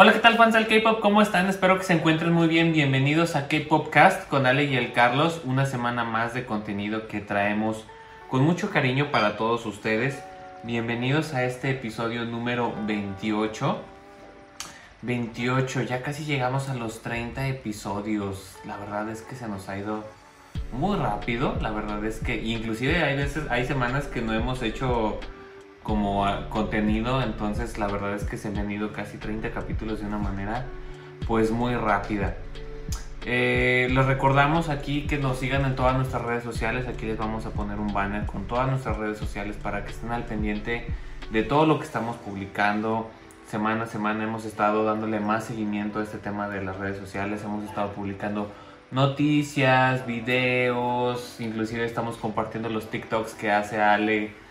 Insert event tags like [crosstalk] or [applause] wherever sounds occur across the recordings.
Hola, ¿qué tal fans del K-Pop? ¿Cómo están? Espero que se encuentren muy bien. Bienvenidos a K-Pop Cast con Ale y el Carlos. Una semana más de contenido que traemos con mucho cariño para todos ustedes. Bienvenidos a este episodio número 28. 28, ya casi llegamos a los 30 episodios. La verdad es que se nos ha ido muy rápido. La verdad es que inclusive hay veces, hay semanas que no hemos hecho como contenido, entonces la verdad es que se han ido casi 30 capítulos de una manera pues muy rápida. Eh, les recordamos aquí que nos sigan en todas nuestras redes sociales, aquí les vamos a poner un banner con todas nuestras redes sociales para que estén al pendiente de todo lo que estamos publicando. Semana a semana hemos estado dándole más seguimiento a este tema de las redes sociales, hemos estado publicando noticias, videos, inclusive estamos compartiendo los TikToks que hace Ale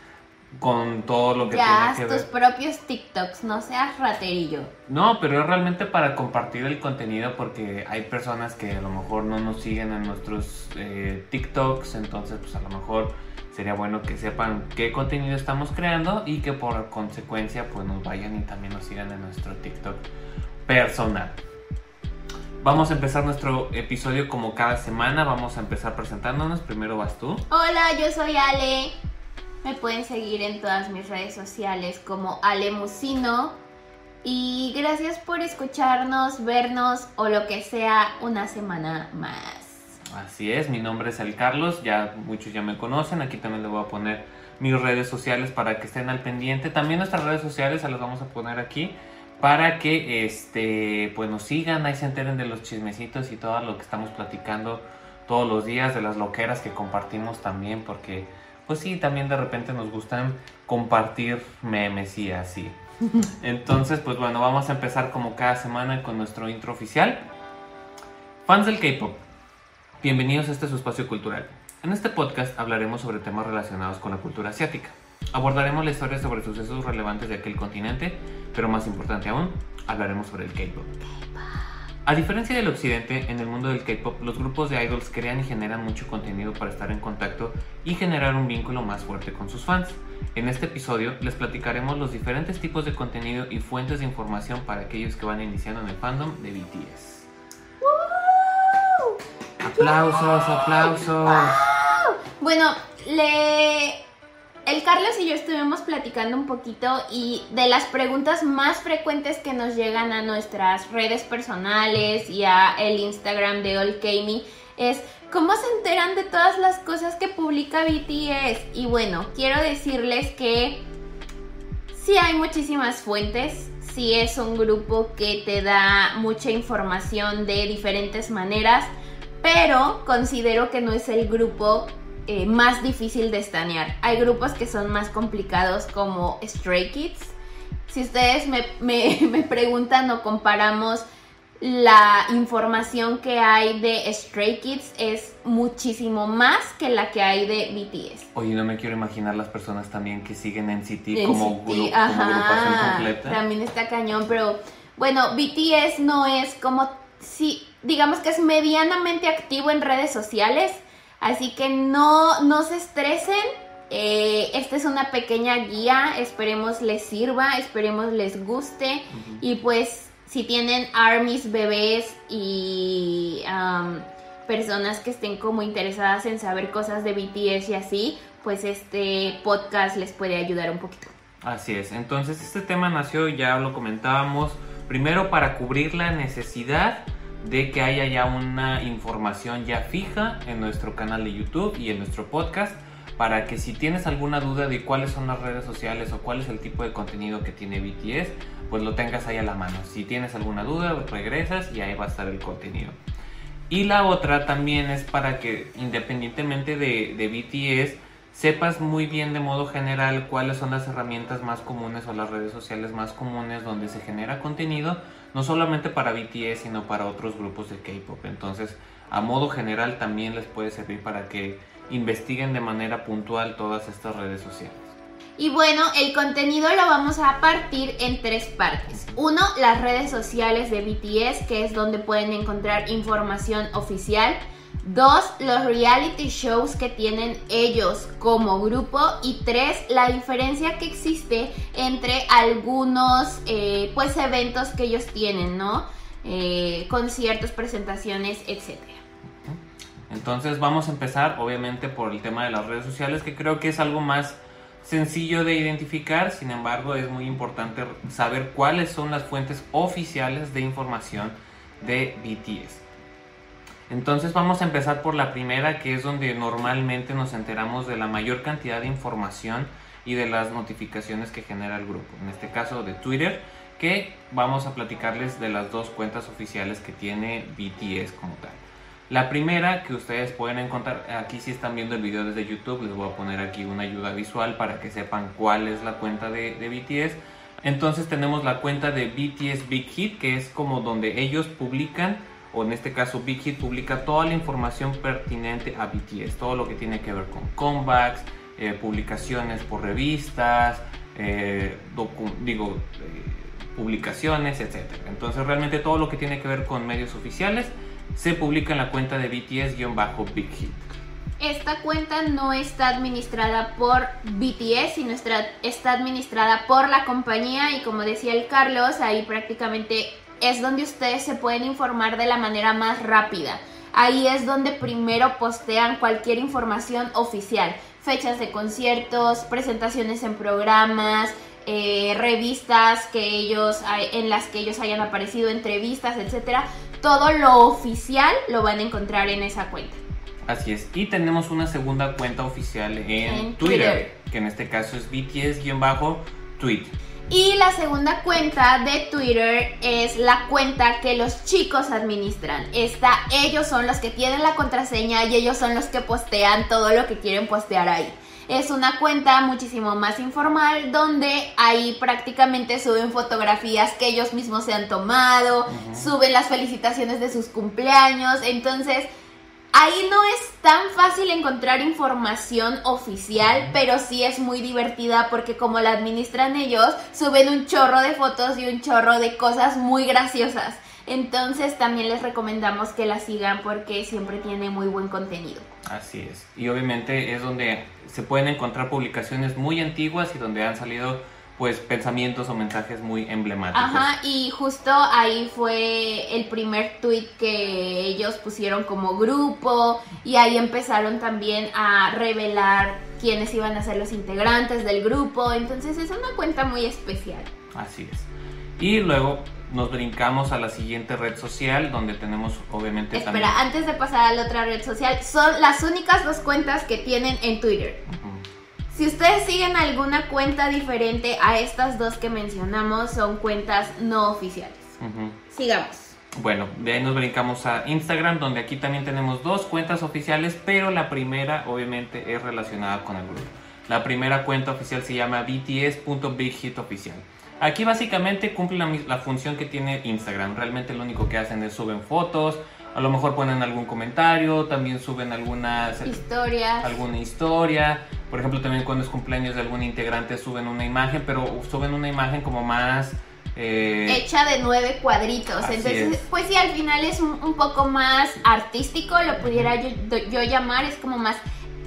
con todo lo que ya, tiene que tus propios TikToks, no seas raterillo. No, pero es realmente para compartir el contenido porque hay personas que a lo mejor no nos siguen en nuestros eh, TikToks, entonces pues a lo mejor sería bueno que sepan qué contenido estamos creando y que por consecuencia pues nos vayan y también nos sigan en nuestro TikTok personal. Vamos a empezar nuestro episodio como cada semana, vamos a empezar presentándonos, primero vas tú. Hola, yo soy Ale. Me pueden seguir en todas mis redes sociales como Alemusino. Y gracias por escucharnos, vernos o lo que sea una semana más. Así es, mi nombre es El Carlos, ya muchos ya me conocen, aquí también les voy a poner mis redes sociales para que estén al pendiente. También nuestras redes sociales se las vamos a poner aquí para que este pues nos sigan, ahí se enteren de los chismecitos y todo lo que estamos platicando todos los días, de las loqueras que compartimos también, porque pues sí, también de repente nos gustan compartir memes y así. [laughs] Entonces, pues bueno, vamos a empezar como cada semana con nuestro intro oficial. Fans del K-Pop, bienvenidos a este su espacio cultural. En este podcast hablaremos sobre temas relacionados con la cultura asiática. Abordaremos la historia sobre sucesos relevantes de aquel continente, pero más importante aún, hablaremos sobre el K-Pop. A diferencia del occidente, en el mundo del K-pop, los grupos de idols crean y generan mucho contenido para estar en contacto y generar un vínculo más fuerte con sus fans. En este episodio les platicaremos los diferentes tipos de contenido y fuentes de información para aquellos que van iniciando en el fandom de BTS. Aplausos, aplausos. Bueno, le el Carlos y yo estuvimos platicando un poquito y de las preguntas más frecuentes que nos llegan a nuestras redes personales y a el Instagram de Olkami es ¿cómo se enteran de todas las cosas que publica BTS? Y bueno, quiero decirles que sí hay muchísimas fuentes, sí es un grupo que te da mucha información de diferentes maneras, pero considero que no es el grupo eh, más difícil de estanear. Hay grupos que son más complicados como Stray Kids. Si ustedes me, [laughs] me, preguntan o comparamos la información que hay de Stray Kids es muchísimo más que la que hay de BTS. Oye, no me quiero imaginar las personas también que siguen en City como, grupo, agrupación completa. También está cañón, pero bueno, BTS no es como si digamos que es medianamente activo en redes sociales, Así que no, no se estresen. Eh, esta es una pequeña guía. Esperemos les sirva, esperemos les guste. Y pues si tienen armies, bebés y personas que estén como interesadas en saber cosas de BTS y así, pues este podcast les puede ayudar un poquito. Así es. Entonces este tema nació, ya lo comentábamos, primero para cubrir la necesidad de que haya ya una información ya fija en nuestro canal de YouTube y en nuestro podcast para que si tienes alguna duda de cuáles son las redes sociales o cuál es el tipo de contenido que tiene BTS, pues lo tengas ahí a la mano. Si tienes alguna duda, regresas y ahí va a estar el contenido. Y la otra también es para que independientemente de, de BTS, sepas muy bien de modo general cuáles son las herramientas más comunes o las redes sociales más comunes donde se genera contenido no solamente para BTS, sino para otros grupos de K-Pop. Entonces, a modo general también les puede servir para que investiguen de manera puntual todas estas redes sociales. Y bueno, el contenido lo vamos a partir en tres partes. Uno, las redes sociales de BTS, que es donde pueden encontrar información oficial. Dos, los reality shows que tienen ellos como grupo. Y tres, la diferencia que existe entre algunos eh, pues eventos que ellos tienen, ¿no? Eh, conciertos, presentaciones, etc. Entonces vamos a empezar obviamente por el tema de las redes sociales, que creo que es algo más sencillo de identificar, sin embargo es muy importante saber cuáles son las fuentes oficiales de información de BTS. Entonces vamos a empezar por la primera, que es donde normalmente nos enteramos de la mayor cantidad de información y de las notificaciones que genera el grupo. En este caso de Twitter, que vamos a platicarles de las dos cuentas oficiales que tiene BTS como tal. La primera que ustedes pueden encontrar, aquí si están viendo el video desde YouTube, les voy a poner aquí una ayuda visual para que sepan cuál es la cuenta de, de BTS. Entonces tenemos la cuenta de BTS Big Hit, que es como donde ellos publican o en este caso Big Hit publica toda la información pertinente a BTS, todo lo que tiene que ver con comebacks, eh, publicaciones por revistas, eh, digo, eh, publicaciones, etc. Entonces realmente todo lo que tiene que ver con medios oficiales se publica en la cuenta de BTS-Big Hit. Esta cuenta no está administrada por BTS, sino está, administrada por la compañía y como decía el Carlos, ahí prácticamente es donde ustedes se pueden informar de la manera más rápida. Ahí es donde primero postean cualquier información oficial, fechas de conciertos, presentaciones en programas, eh, revistas que ellos en las que ellos hayan aparecido, entrevistas, etcétera. Todo lo oficial lo van a encontrar en esa cuenta. Así es. Y tenemos una segunda cuenta oficial en, Twitter, que en este caso es BTS-tweet. Y la segunda cuenta de Twitter es la cuenta que los chicos administran. Esta, ellos son los que tienen la contraseña y ellos son los que postean todo lo que quieren postear ahí. Es una cuenta muchísimo más informal donde ahí prácticamente suben fotografías que ellos mismos se han tomado, suben las felicitaciones de sus cumpleaños. Entonces, Ahí no es tan fácil encontrar información oficial, pero sí es muy divertida porque como la administran ellos, suben un chorro de fotos y un chorro de cosas muy graciosas. Entonces también les recomendamos que la sigan porque siempre tiene muy buen contenido. Así es. Y obviamente es donde se pueden encontrar publicaciones muy antiguas y donde han salido pues pensamientos o mensajes muy emblemáticos. Ajá, y justo ahí fue el primer tweet que ellos pusieron como grupo y ahí empezaron también a revelar quiénes iban a ser los integrantes del grupo, entonces es una cuenta muy especial. Así es. Y luego nos brincamos a la siguiente red social donde tenemos obviamente Espera, antes de pasar a la otra red social, son las únicas dos cuentas que tienen en Twitter. Si ustedes siguen alguna cuenta diferente a estas dos que mencionamos, son cuentas no oficiales. Sigamos. Bueno, de ahí nos brincamos a Instagram, donde aquí también tenemos dos cuentas oficiales, pero la primera obviamente es relacionada con el grupo. La primera cuenta oficial se llama bts.bighitoficial. Aquí básicamente cumple la, la, función que tiene Instagram. Realmente lo único que hacen es suben fotos, a lo mejor ponen algún comentario, también suben algunas historias. Alguna historia. Por ejemplo, también cuando es cumpleaños de algún integrante suben una imagen, pero suben una imagen como más... Eh, Hecha de nueve cuadritos. Entonces, pues sí, al final es un, poco más artístico, lo pudiera yo, llamar, es como más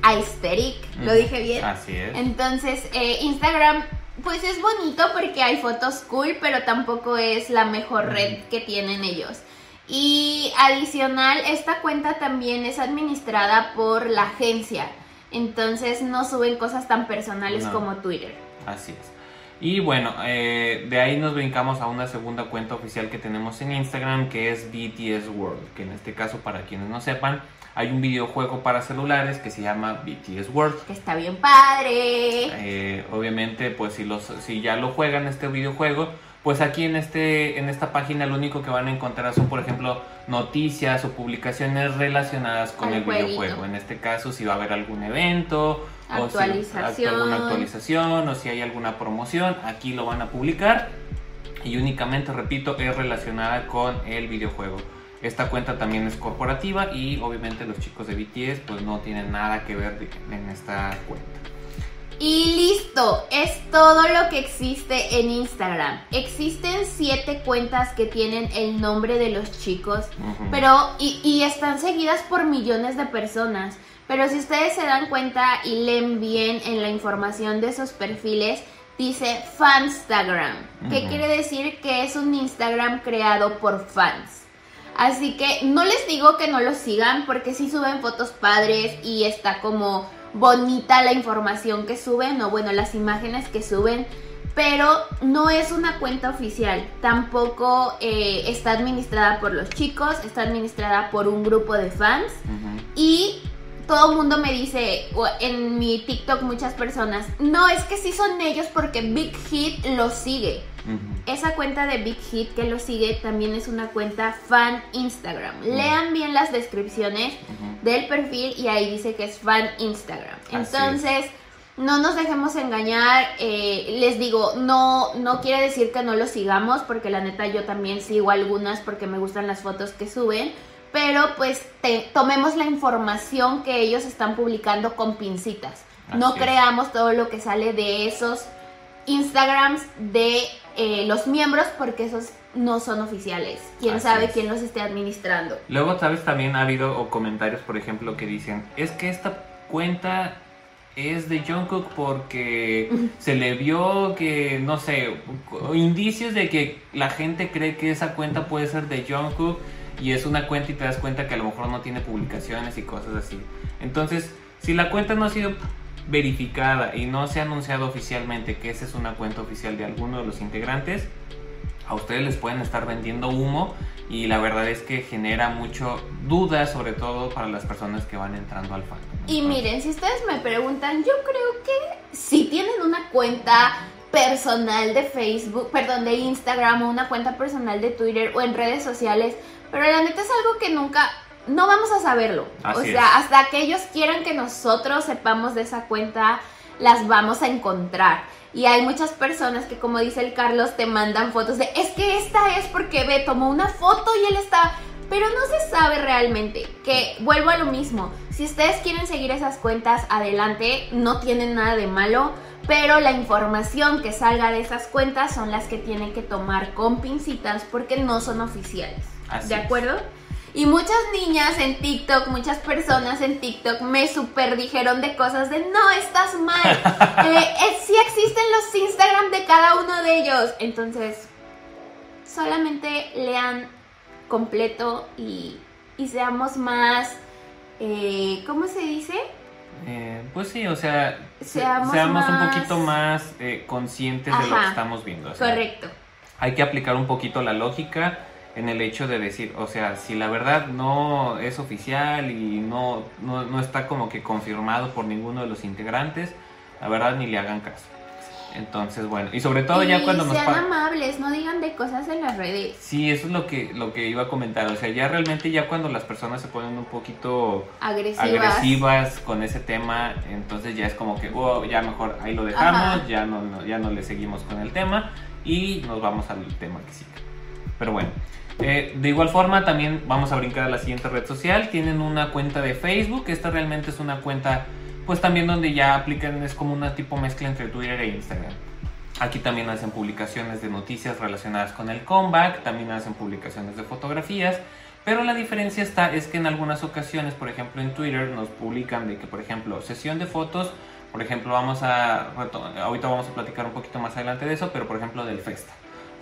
aesthetic, lo dije bien. Así es. Entonces, eh, Instagram pues es bonito porque hay fotos cool, pero tampoco es la mejor red que tienen ellos. Y adicional, esta cuenta también es administrada por la agencia. Entonces no suben cosas tan personales como Twitter. Así es. Y bueno, eh, de ahí nos brincamos a una segunda cuenta oficial que tenemos en Instagram que es BTS World. Que en este caso, para quienes no sepan, hay un videojuego para celulares que se llama BTS World. Que está bien padre. Eh, obviamente, pues si, los, si ya lo juegan este videojuego, pues aquí en, este, en esta página lo único que van a encontrar son, por ejemplo, noticias o publicaciones relacionadas con el videojuego. En este caso, si va a haber algún evento, actualización. o si alguna actualización, o si hay alguna promoción, aquí lo van a publicar. Y únicamente, repito, es relacionada con el videojuego. Esta cuenta también es corporativa y obviamente los chicos de BTS pues no tienen nada que ver en esta cuenta. Y listo, es todo lo que existe en Instagram. Existen siete cuentas que tienen el nombre de los chicos, pero y, y, están seguidas por millones de personas. Pero si ustedes se dan cuenta y leen bien en la información de esos perfiles, dice Fanstagram, que quiere decir que es un Instagram creado por fans. Así que no les digo que no lo sigan porque sí suben fotos padres y está como bonita la información que suben o bueno, las imágenes que suben, pero no es una cuenta oficial, tampoco eh, está administrada por los chicos, está administrada por un grupo de fans y todo el mundo me dice en mi TikTok muchas personas, no, es que sí son ellos porque Big Hit los sigue. Esa cuenta de Big Hit que lo sigue también es una cuenta fan Instagram. Lean bien las descripciones del perfil y ahí dice que es fan Instagram. Entonces, no nos dejemos engañar. Eh, les digo, no, no quiere decir que no lo sigamos, porque la neta yo también sigo algunas porque me gustan las fotos que suben. Pero pues tomemos la información que ellos están publicando con pincitas. no creamos todo lo que sale de esos Instagrams de eh, los miembros porque esos no son oficiales. Quién sabe quién los esté administrando. Luego, sabes, también ha habido comentarios, por ejemplo, que dicen, es que esta cuenta es de Jungkook porque [laughs] se le vio que, no sé, indicios de que la gente cree que esa cuenta puede ser de Jungkook y es una cuenta y te das cuenta que a lo mejor no tiene publicaciones y cosas así. Entonces, si la cuenta no ha sido verificada y no se ha anunciado oficialmente que esa es una cuenta oficial de alguno de los integrantes, a ustedes les pueden estar vendiendo humo y la verdad es que genera mucho duda, sobre todo para las personas que van entrando al fandom. Y miren, si ustedes me preguntan, yo creo que si tienen una cuenta personal de Facebook, perdón, de Instagram o una cuenta personal de Twitter o en redes sociales, pero la neta es algo que nunca no vamos a saberlo. o sea, hasta que ellos quieran que nosotros sepamos de esa cuenta, las vamos a encontrar. Y hay muchas personas que, como dice el Carlos, te mandan fotos de, es que esta es porque ve, tomó una foto y él está... Pero no se sabe realmente, que vuelvo a lo mismo, si ustedes quieren seguir esas cuentas adelante, no tienen nada de malo, pero la información que salga de esas cuentas son las que tienen que tomar con pincitas porque no son oficiales. ¿De acuerdo? Y muchas niñas en TikTok, muchas personas en TikTok me super dijeron de cosas de no, estás mal. [laughs] eh, eh, sí existen los Instagram de cada uno de ellos. Entonces, solamente lean completo y, seamos más, eh, ¿cómo se dice? Eh, pues sí, o sea, seamos, un poquito más conscientes de lo que estamos viendo. correcto. Hay que aplicar un poquito la lógica en el hecho de decir, o sea, si la verdad no es oficial y no, no, está como que confirmado por ninguno de los integrantes, la verdad ni le hagan caso. Entonces, bueno, y sobre todo ya cuando nos sean amables, no digan de cosas en las redes. Sí, eso es lo que lo que iba a comentar, o sea, ya realmente ya cuando las personas se ponen un poquito agresivas, con ese tema, entonces ya es como que, oh, ya mejor ahí lo dejamos, ya no, ya no le seguimos con el tema y nos vamos al tema que sigue. Pero bueno, eh, de igual forma, también vamos a brincar a la siguiente red social. Tienen una cuenta de Facebook. Esta realmente es una cuenta, pues también donde ya aplican, es como una tipo mezcla entre Twitter e Instagram. Aquí también hacen publicaciones de noticias relacionadas con el comeback, también hacen publicaciones de fotografías. Pero la diferencia está es que en algunas ocasiones, por ejemplo en Twitter, nos publican de que, por ejemplo, sesión de fotos, por ejemplo, vamos a, ahorita vamos a platicar un poquito más adelante de eso, pero por ejemplo del Festa.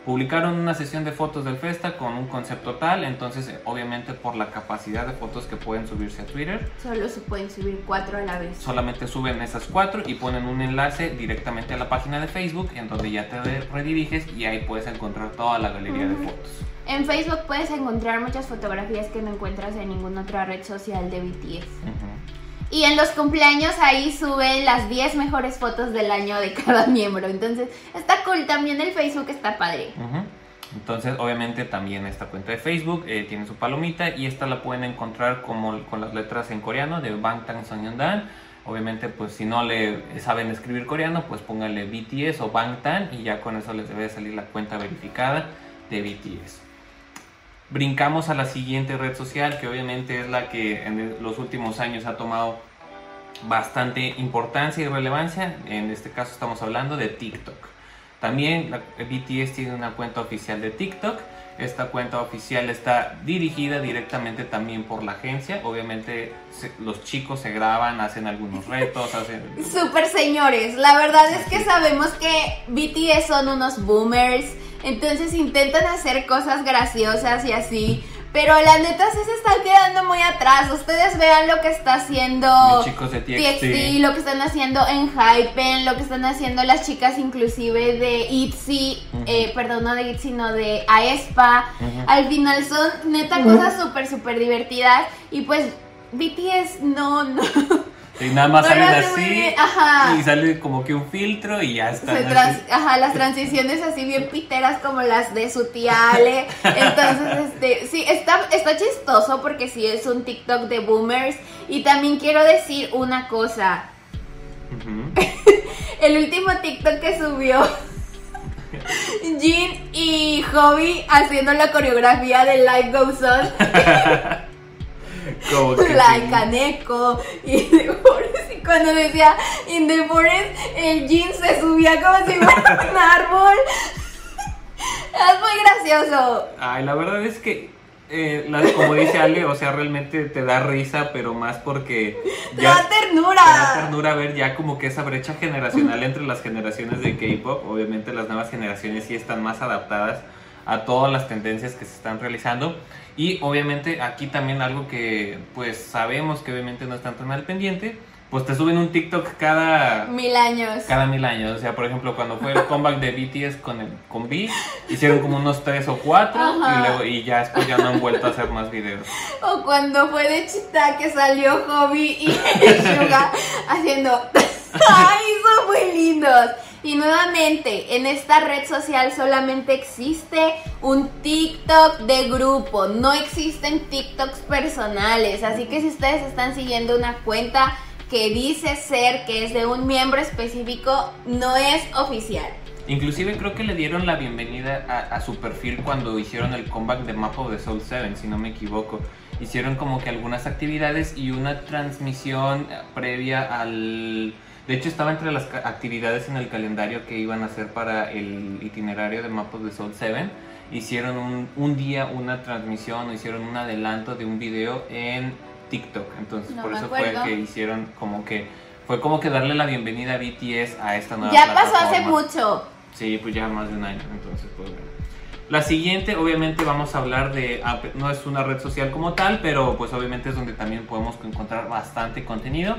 Publicaron una sesión de fotos del Festa con un concepto tal, entonces eh, obviamente por la capacidad de fotos que pueden subirse a Twitter. Solo se pueden subir cuatro a la vez. Solamente suben esas cuatro y ponen un enlace directamente a la página de Facebook en donde ya te rediriges y ahí puedes encontrar toda la galería de fotos. En Facebook puedes encontrar muchas fotografías que no encuentras en ninguna otra red social de BTS. Y en los cumpleaños ahí suben las 10 mejores fotos del año de cada [laughs] miembro. Entonces, está cool. También el Facebook está padre. Entonces, obviamente también esta cuenta de Facebook eh, tiene su palomita y esta la pueden encontrar como con las letras en coreano de Bangtan Sonyeondan. Obviamente, pues si no le saben escribir coreano, pues pónganle BTS o Bangtan y ya con eso les debe salir la cuenta verificada de BTS. Brincamos a la siguiente red social, que obviamente es la que en los últimos años ha tomado bastante importancia y relevancia. En este caso estamos hablando de TikTok. También la, BTS tiene una cuenta oficial de TikTok. Esta cuenta oficial está dirigida directamente también por la agencia. Obviamente se- los chicos se graban, hacen algunos retos, hacen... [laughs] Super señores, la verdad es que sabemos que BTS son unos boomers, entonces intentan hacer cosas graciosas y así, pero la neta sí se están quedando muy atrás. Ustedes vean lo que está haciendo Los chicos de TXT. lo que están haciendo en Hypen, lo que están haciendo las chicas inclusive de ITZY, eh, perdón, no de ITZY, sino de aespa. Al final son neta cosas súper, súper divertidas y pues BTS no, no. [laughs] Y nada más No salen así ajá. y sale como que un filtro y ya está. Ajá, las transiciones así bien piteras como las de su tía Ale. Entonces, este, sí, está, está chistoso porque sí es un TikTok de boomers. Y también quiero decir una cosa. [laughs] El último TikTok que subió [laughs] Jin y Hobby haciendo la coreografía de Life Goes On. [laughs] Como que like sí. Kaneko y The Forest. Y cuando decía In the Forest, el jean se subía como si fuera [laughs] un árbol. Es muy gracioso. Ay, la verdad es que, eh, la- como dice Ale, o sea, realmente te da risa, pero más porque Te da te da ternura. ternura ver ya como que esa brecha generacional entre las generaciones de K-pop. Obviamente las nuevas generaciones sí están más adaptadas a todas las tendencias que se están realizando. Y obviamente aquí también algo que pues sabemos que obviamente no están tan al pendiente, pues te suben un TikTok cada Mil años. cada mil años. O sea, por ejemplo, cuando fue el comeback de BTS con, el, con V, hicieron como unos tres o cuatro Ajá. y, luego, y ya después ya no han vuelto a hacer más videos. O cuando fue de Chita que salió Hobby y [laughs] Suga haciendo. [laughs] ¡Ay, son muy lindos! Y nuevamente, en esta red social solamente existe un TikTok de grupo, no existen TikToks personales. Así que si ustedes están siguiendo una cuenta que dice ser que es de un miembro específico, no es oficial. Inclusive creo que le dieron la bienvenida a, a su perfil cuando hicieron el comeback de Map of the Soul 7, si no me equivoco. Hicieron como que algunas actividades y una transmisión eh, previa al... De hecho estaba entre las actividades en el calendario que iban a hacer para el itinerario de Map of the Soul 7. Hicieron un, un día una transmisión o hicieron un adelanto de un video en TikTok. Entonces No por eso fue que hicieron como que... Fue como que darle la bienvenida a BTS a esta nueva Ya pasó hace mucho. Sí, pues ya más de un año, entonces pues bueno. La siguiente, obviamente vamos a hablar de, no es una red social como tal, pero pues obviamente es donde también podemos encontrar bastante contenido.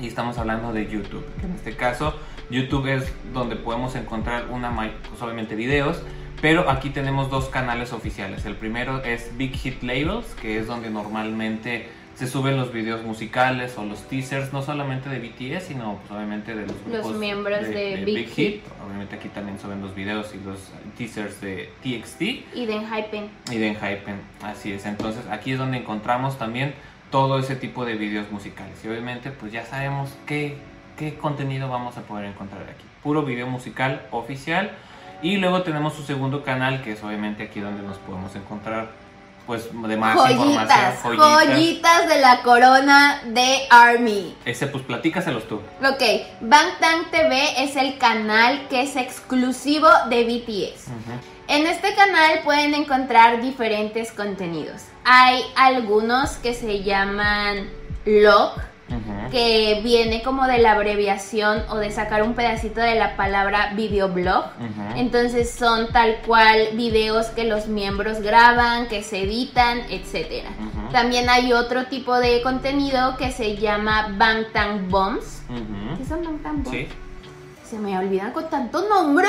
Y estamos hablando de YouTube, que en este caso YouTube es donde podemos encontrar una, pues obviamente videos, pero aquí tenemos dos canales oficiales. El primero es Big Hit Labels, que es donde normalmente se suben los videos musicales o los teasers, no solamente de BTS, sino pues obviamente de los grupos miembros de Big Hit. Obviamente aquí también suben los videos y los teasers de TXT Y de Hypen. y de Enhypen. Así es. Entonces aquí es donde encontramos también todo ese tipo de videos musicales. Y obviamente pues ya sabemos qué, qué contenido vamos a poder encontrar aquí. Puro video musical oficial. Y luego tenemos su segundo canal, que es obviamente aquí donde nos podemos encontrar pues de más Joyitas, información. joyitas de la corona de Army. Ese pues platícaselos tú. Ok, Bangtan TV es el canal que es exclusivo de BTS. Ujú. En este canal pueden encontrar diferentes contenidos. Hay algunos que se llaman LOG, que viene como de la abreviación o de sacar un pedacito de la palabra videoblog. Ujú. Entonces son tal cual videos que los miembros graban, que se editan, etc. También hay otro tipo de contenido que se llama Bangtan Bombs. ¿Qué son Bangtan Bombs? Sí. Se me olvidan con tanto nombre.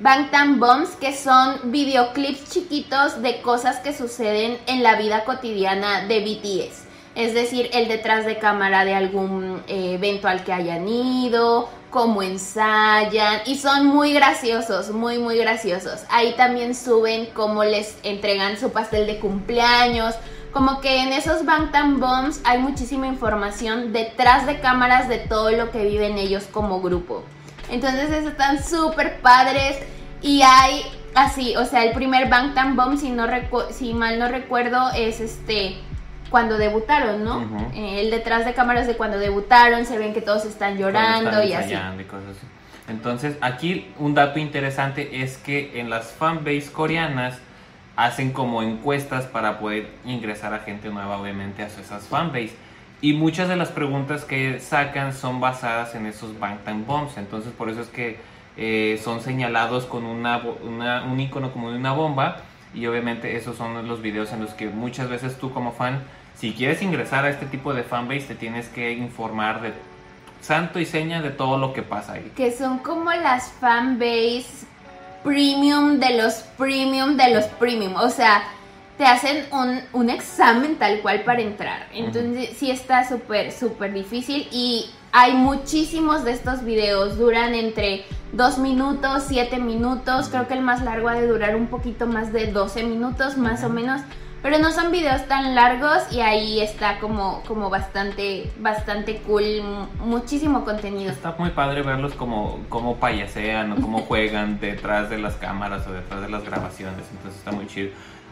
Bangtan Bombs, que son videoclips chiquitos de cosas que suceden en la vida cotidiana de BTS. Es decir, el detrás de cámara de algún eh, evento al que hayan ido, cómo ensayan. Y son muy graciosos, muy, muy graciosos. Ahí también suben cómo les entregan su pastel de cumpleaños. Como que en esos Bangtan Bombs hay muchísima información detrás de cámaras de todo lo que viven ellos como grupo. Entonces están súper padres y hay así, o sea, el primer Bangtan Bomb, si, no si mal no recuerdo, es este cuando debutaron, ¿no? Eh, el detrás de cámaras de cuando debutaron, se ven que todos están llorando y así. Entonces, aquí un dato interesante es que en las fanbase coreanas hacen como encuestas para poder ingresar a gente nueva, obviamente, a esas fanbase. Y muchas de las preguntas que sacan son basadas en esos Bangtan Bombs. Entonces, por eso es que eh, son señalados con una, un icono como de una bomba. Y obviamente, esos son los videos en los que muchas veces tú, como fan, si quieres ingresar a este tipo de fanbase, te tienes que informar de santo y seña de todo lo que pasa ahí. Que son como las fanbase premium de los premium de los premium. O sea, te hacen un, un examen tal cual para entrar. Entonces, sí está súper, súper difícil. Y hay muchísimos de estos videos. Duran entre 2 minutos, 7 minutos. Creo que el más largo ha de durar un poquito más de 12 minutos, más o menos. Pero no son videos tan largos y ahí está como, como bastante, bastante cool, muchísimo contenido. Está muy padre verlos como, como payasean o como [laughs] juegan detrás de las cámaras o detrás de las grabaciones, entonces está muy chido.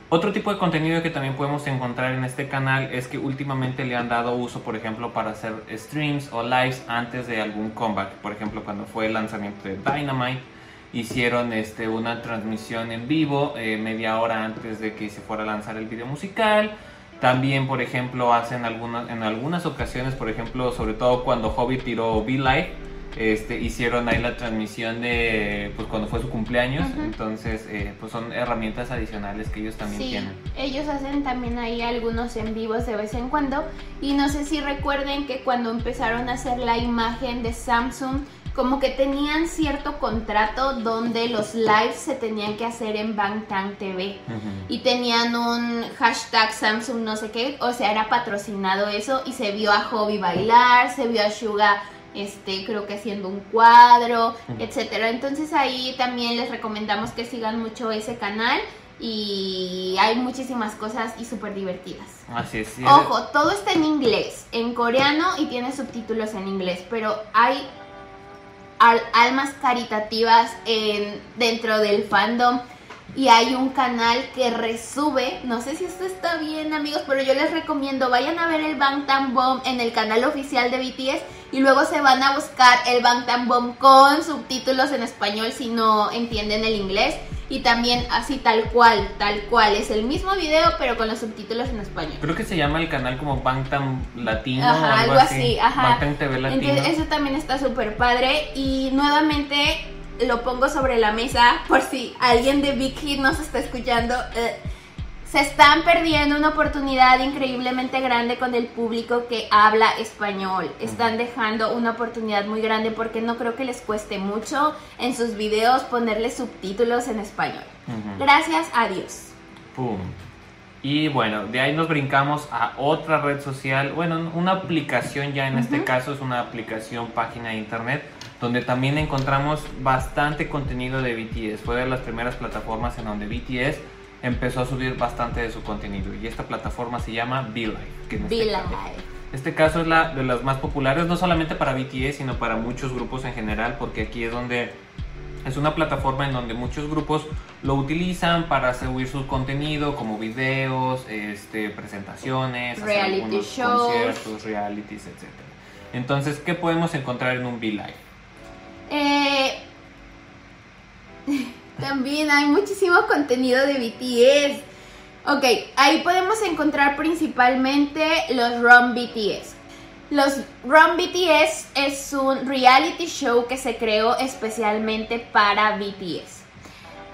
Otro tipo de contenido que también podemos encontrar en este canal es que últimamente le han dado uso, por ejemplo, para hacer streams o lives antes de algún comeback. Por ejemplo, cuando fue el lanzamiento de Dynamite, hicieron este, una transmisión en vivo eh, media hora antes de que se fuera a lanzar el video musical. También, por ejemplo, hacen algunas, en algunas ocasiones, por ejemplo, sobre todo cuando Hobby tiró Be Live, este, hicieron ahí la transmisión de pues, cuando fue su cumpleaños. Entonces, eh, pues son herramientas adicionales que ellos también sí, tienen. Ellos hacen también ahí algunos en vivos de vez en cuando. Y no sé si recuerden que cuando empezaron a hacer la imagen de Samsung, como que tenían cierto contrato donde los lives se tenían que hacer en Bangtan TV y tenían un hashtag Samsung no sé qué, o sea, era patrocinado eso y se vio a Hobby bailar, se vio a Suga este, creo que haciendo un cuadro, etcétera. Entonces ahí también les recomendamos que sigan mucho ese canal y hay muchísimas cosas y súper divertidas. Así es. Ojo, todo está en inglés, en coreano y tiene subtítulos en inglés, pero hay almas caritativas en, dentro del fandom y hay un canal que resube, no sé si esto está bien amigos, pero yo les recomiendo, vayan a ver el Bangtan Bomb en el canal oficial de BTS y luego se van a buscar el Bangtan Bomb con subtítulos en español si no entienden el inglés y también así tal cual, tal cual. Es el mismo video pero con los subtítulos en español. Creo que se llama el canal como Bangtan Latino. Ajá, algo, así, ajá. Bangtan TV Latino. eso también está súper padre y nuevamente lo pongo sobre la mesa por si alguien de Big Hit nos está escuchando. Eh, se están perdiendo una oportunidad increíblemente grande con el público que habla español. Están dejando una oportunidad muy grande porque no creo que les cueste mucho en sus videos ponerle subtítulos en español. Gracias a Dios. Pum. Y bueno, de ahí nos brincamos a otra red social, bueno, una aplicación ya en este caso es una aplicación página de internet donde también encontramos bastante contenido de BTS. Fue de las primeras plataformas en donde BTS empezó a subir bastante de su contenido y esta plataforma se llama Be Que en este, caso, este caso es la de las más populares, no solamente para BTS, sino para muchos grupos en general, porque aquí es donde es una plataforma en donde muchos grupos lo utilizan para subir su contenido como videos, este, presentaciones, reality shows, conciertos, realities, etc. Entonces, ¿qué podemos encontrar en un Be Live? Eh... [laughs] También hay muchísimo contenido de BTS. Ok, ahí podemos encontrar principalmente los Run BTS. Los Run BTS es un reality show que se creó especialmente para BTS.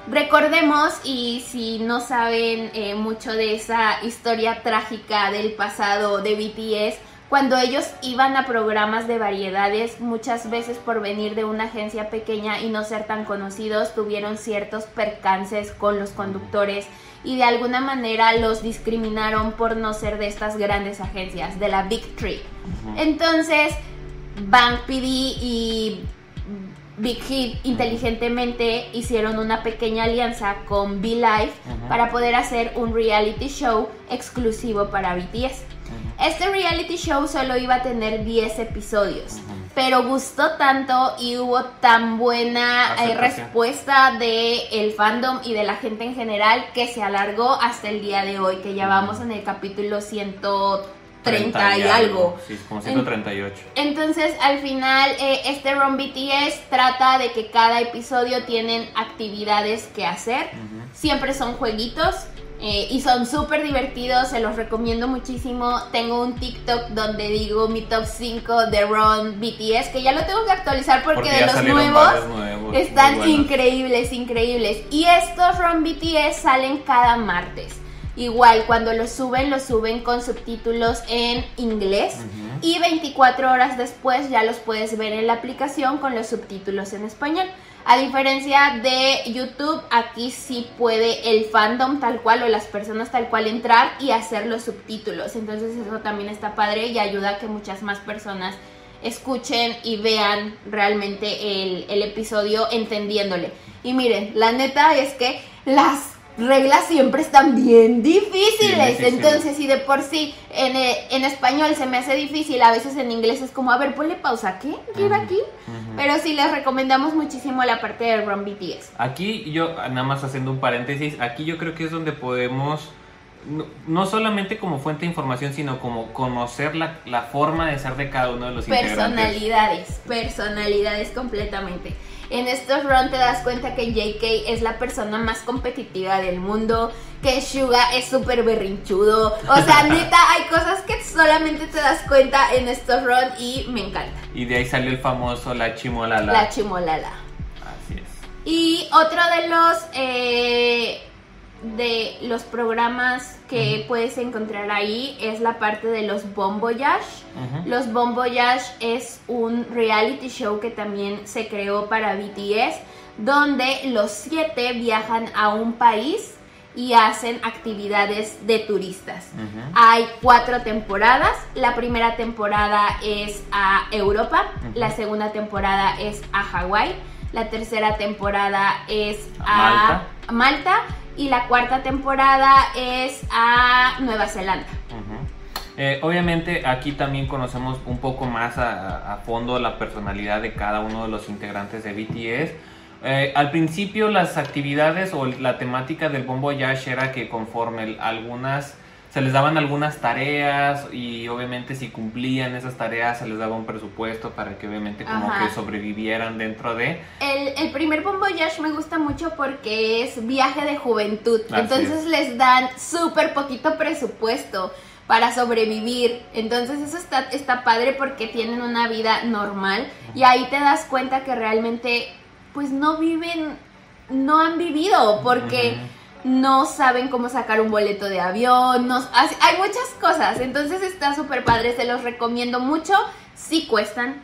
Recordemos, y si no saben eh, mucho de esa historia trágica del pasado de BTS, cuando ellos iban a programas de variedades, muchas veces por venir de una agencia pequeña y no ser tan conocidos, tuvieron ciertos percances con los conductores y de alguna manera los discriminaron por no ser de estas grandes agencias, de la Big Tree. Entonces, Bank PD y Big Hit inteligentemente hicieron una pequeña alianza con Be Live para poder hacer un reality show exclusivo para BTS. Este reality show solo iba a tener 10 episodios, pero gustó tanto y hubo tan buena eh, respuesta de el fandom y de la gente en general que se alargó hasta el día de hoy, que ya vamos en el capítulo 130 y, algo. Sí, como 138. Entonces, al final, eh, este Run BTS trata de que cada episodio tienen actividades que hacer. Siempre son jueguitos eh, y son súper divertidos, se los recomiendo muchísimo. Tengo un TikTok donde digo mi top 5 de Ron BTS, que ya lo tengo que actualizar porque, de los nuevos, están increíbles, increíbles. Y estos Ron BTS salen cada martes. Igual, cuando los suben, los suben con subtítulos en inglés. Y 24 horas después ya los puedes ver en la aplicación con los subtítulos en español. A diferencia de YouTube, aquí sí puede el fandom tal cual o las personas tal cual entrar y hacer los subtítulos. Entonces eso también está padre y ayuda a que muchas más personas escuchen y vean realmente el, el episodio entendiéndole. Y miren, la neta es que las reglas siempre están bien difíciles. Entonces, si de por sí en, eh, en, español se me hace difícil, a veces en inglés es como, a ver, ponle pausa, ¿qué? ¿Qué era aquí? Pero sí les recomendamos muchísimo la parte de Run BTS. Aquí yo, nada más haciendo un paréntesis, aquí yo creo que es donde podemos... No, solamente como fuente de información, sino como conocer la, la forma de ser de cada uno de los personalidades, personalidades completamente. En estos run te das cuenta que JK es la persona más competitiva del mundo, que Suga es súper berrinchudo. O sea, [laughs] neta, hay cosas que solamente te das cuenta en estos run y me encanta. Y de ahí salió el famoso La Chimolala. La Chimolala. Así es. Y otro de los... Eh, de los programas que puedes encontrar ahí es la parte de los Bon Voyage. Los Bon Voyage es un reality show que también se creó para BTS, donde los siete viajan a un país y hacen actividades de turistas. Hay cuatro temporadas. La primera temporada es a Europa, la segunda temporada es a Hawái, la tercera temporada es a Malta y la cuarta temporada es a Nueva Zelanda. Eh, obviamente aquí también conocemos un poco más a, fondo la personalidad de cada uno de los integrantes de BTS. Eh, al principio las actividades o la temática del Bombo Yash era que conforme algunas se les daban algunas tareas y obviamente si cumplían esas tareas se les daba un presupuesto para que obviamente como que sobrevivieran dentro de... El, el primer Bon Voyage me gusta mucho porque es viaje de juventud, entonces les dan súper poquito presupuesto para sobrevivir. Entonces eso está, está padre porque tienen una vida normal y ahí te das cuenta que realmente pues no viven, no han vivido porque no saben cómo sacar un boleto de avión, no, hay muchas cosas, entonces está súper padre, se los recomiendo mucho, sí cuestan,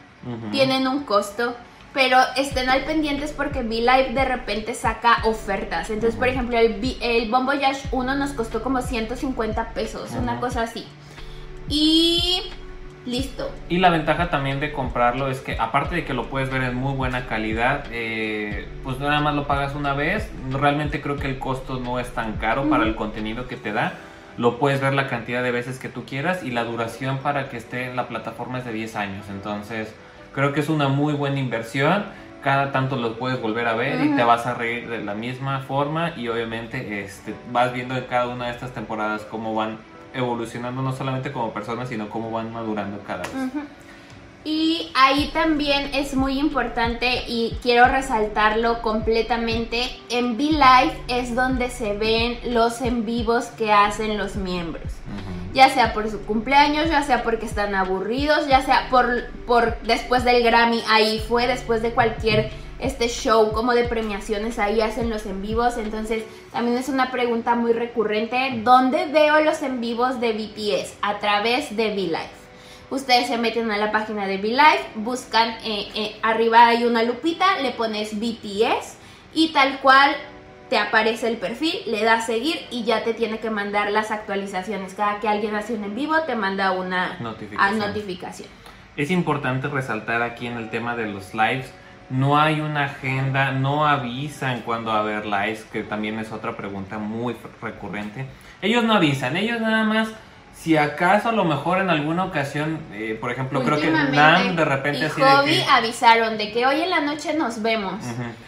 tienen un costo, pero estén al pendientes porque V-Live de repente saca ofertas, entonces por ejemplo el, el Bombo Yash 1 nos costó como 150 pesos, una cosa así, y listo. Y la ventaja también de comprarlo es que aparte de que lo puedes ver en muy buena calidad, eh, pues nada más lo pagas una vez. Realmente creo que el costo no es tan caro para el contenido que te da. Lo puedes ver la cantidad de veces que tú quieras y la duración para que esté en la plataforma es de 10 años. Entonces creo que es una muy buena inversión. Cada tanto lo puedes volver a ver y te vas a reír de la misma forma y obviamente este, vas viendo en cada una de estas temporadas cómo van evolucionando no solamente como personas, sino cómo van madurando cada vez. Y ahí también es muy importante y quiero resaltarlo completamente, en Be Life es donde se ven los en vivos que hacen los miembros. Ya sea por su cumpleaños, ya sea porque están aburridos, ya sea por, por después del Grammy, ahí fue, después de cualquier este show como de premiaciones ahí hacen los en vivos. Entonces también es una pregunta muy recurrente. ¿Dónde veo los en vivos de BTS? A través de V-Live. Ustedes se meten a la página de V-Live, buscan eh, eh, arriba hay una lupita, le pones BTS y tal cual te aparece el perfil, le das seguir y ya te tiene que mandar las actualizaciones. Cada que alguien hace un en vivo te manda una notificación. Es importante resaltar aquí en el tema de los lives no hay una agenda, no avisan cuando va a haber lives, que también es otra pregunta muy recurrente. Ellos no avisan, ellos nada más Si acaso a lo mejor en alguna ocasión, eh, por ejemplo, creo que Nan de repente y así Hobby de que... avisaron de que hoy en la noche nos vemos.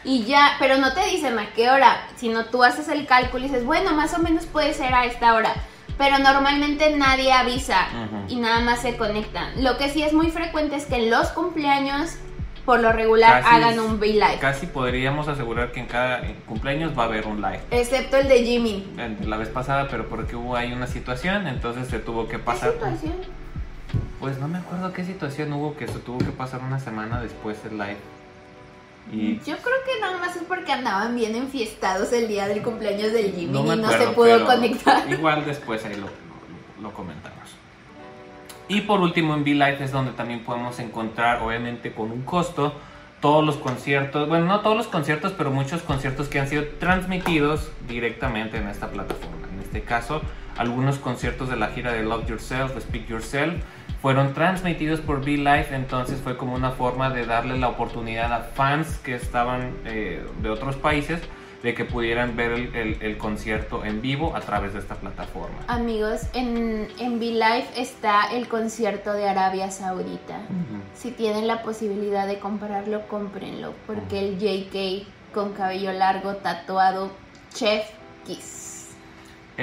Y ya, pero no te dicen a qué hora, sino tú haces el cálculo y dices, bueno, más o menos puede ser a esta hora. Pero normalmente nadie avisa y nada más se conectan. Lo que sí es muy frecuente es que en los cumpleaños, por lo regular, Casi- hagan un V-Live. Casi podríamos asegurar que en cada cumpleaños va a haber un live. Excepto el de Jimmy. La vez pasada, pero porque hubo ahí una situación, entonces se tuvo que pasar. ¿Qué situación? Pues no me acuerdo qué situación hubo que se tuvo que pasar una semana después el live. Y Yo creo que nada más es porque andaban bien enfiestados el día del cumpleaños del Jimmy no y no acuerdo, se pudo conectar. Igual después ahí lo, lo- lo comentamos. Y por último en V-Live es donde también podemos encontrar, obviamente con un costo, todos los conciertos, bueno, no todos los conciertos, pero muchos conciertos que han sido transmitidos directamente en esta plataforma. En este caso, algunos conciertos de la gira de Love Yourself, Speak Yourself, fueron transmitidos por V-Live, entonces fue como una forma de darle la oportunidad a fans que estaban eh, de otros países de que pudieran ver el, el- el concierto en vivo a través de esta plataforma. Amigos, en, en V-Live está el concierto de Arabia Saudita. Si tienen la posibilidad de comprarlo, cómprenlo. Porque el JK con cabello largo, tatuado, Chef Kiss.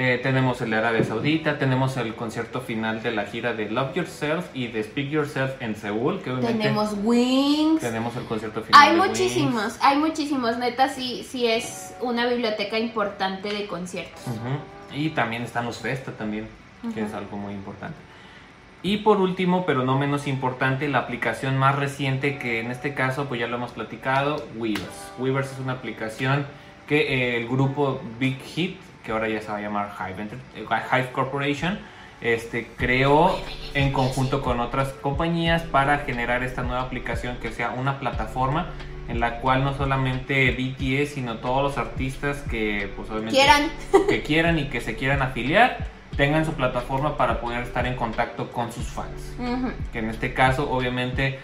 Eh, tenemos el de Arabia Saudita, tenemos el concierto final de la gira de Love Yourself y de Speak Yourself en Seúl, que obviamente Tenemos Wings. tenemos el concierto final. Hay de muchísimos, Wings. hay muchísimos. Neta, sí, sí es una biblioteca importante de conciertos. Y también están los Festa también, que es algo muy importante. Y por último, pero no menos importante, la aplicación más reciente que en este caso, pues ya lo hemos platicado, Weavers. Weavers es una aplicación que eh, el grupo Big Hit, que ahora ya se va a llamar Hive, eh, Hive Corporation, este, creó en conjunto con otras compañías para generar esta nueva aplicación que sea una plataforma en la cual no solamente BTS, sino todos los artistas que pues obviamente Quieran. que quieran y que se quieran afiliar tengan su plataforma para poder estar en contacto con sus fans. Que en este caso, obviamente,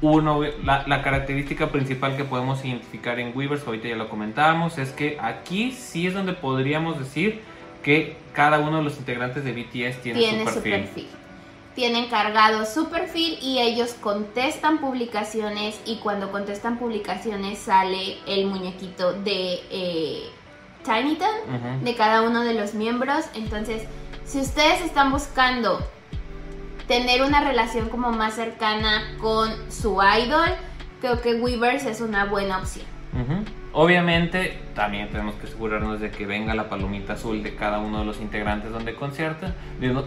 uno, la, la característica principal que podemos identificar en Weavers, ahorita ya lo comentábamos, es que aquí sí es donde podríamos decir que cada uno de los integrantes de BTS tiene, Tiene su su perfil. perfil. Tienen cargado su perfil y ellos contestan publicaciones y cuando contestan publicaciones sale el muñequito de eh, Tiny Ujú. de cada uno de los miembros. Entonces, si ustedes están buscando tener una relación como más cercana con su idol, creo que Weavers es una buena opción. Obviamente, también tenemos que asegurarnos de que venga la palomita azul de cada uno de los integrantes donde conciertan,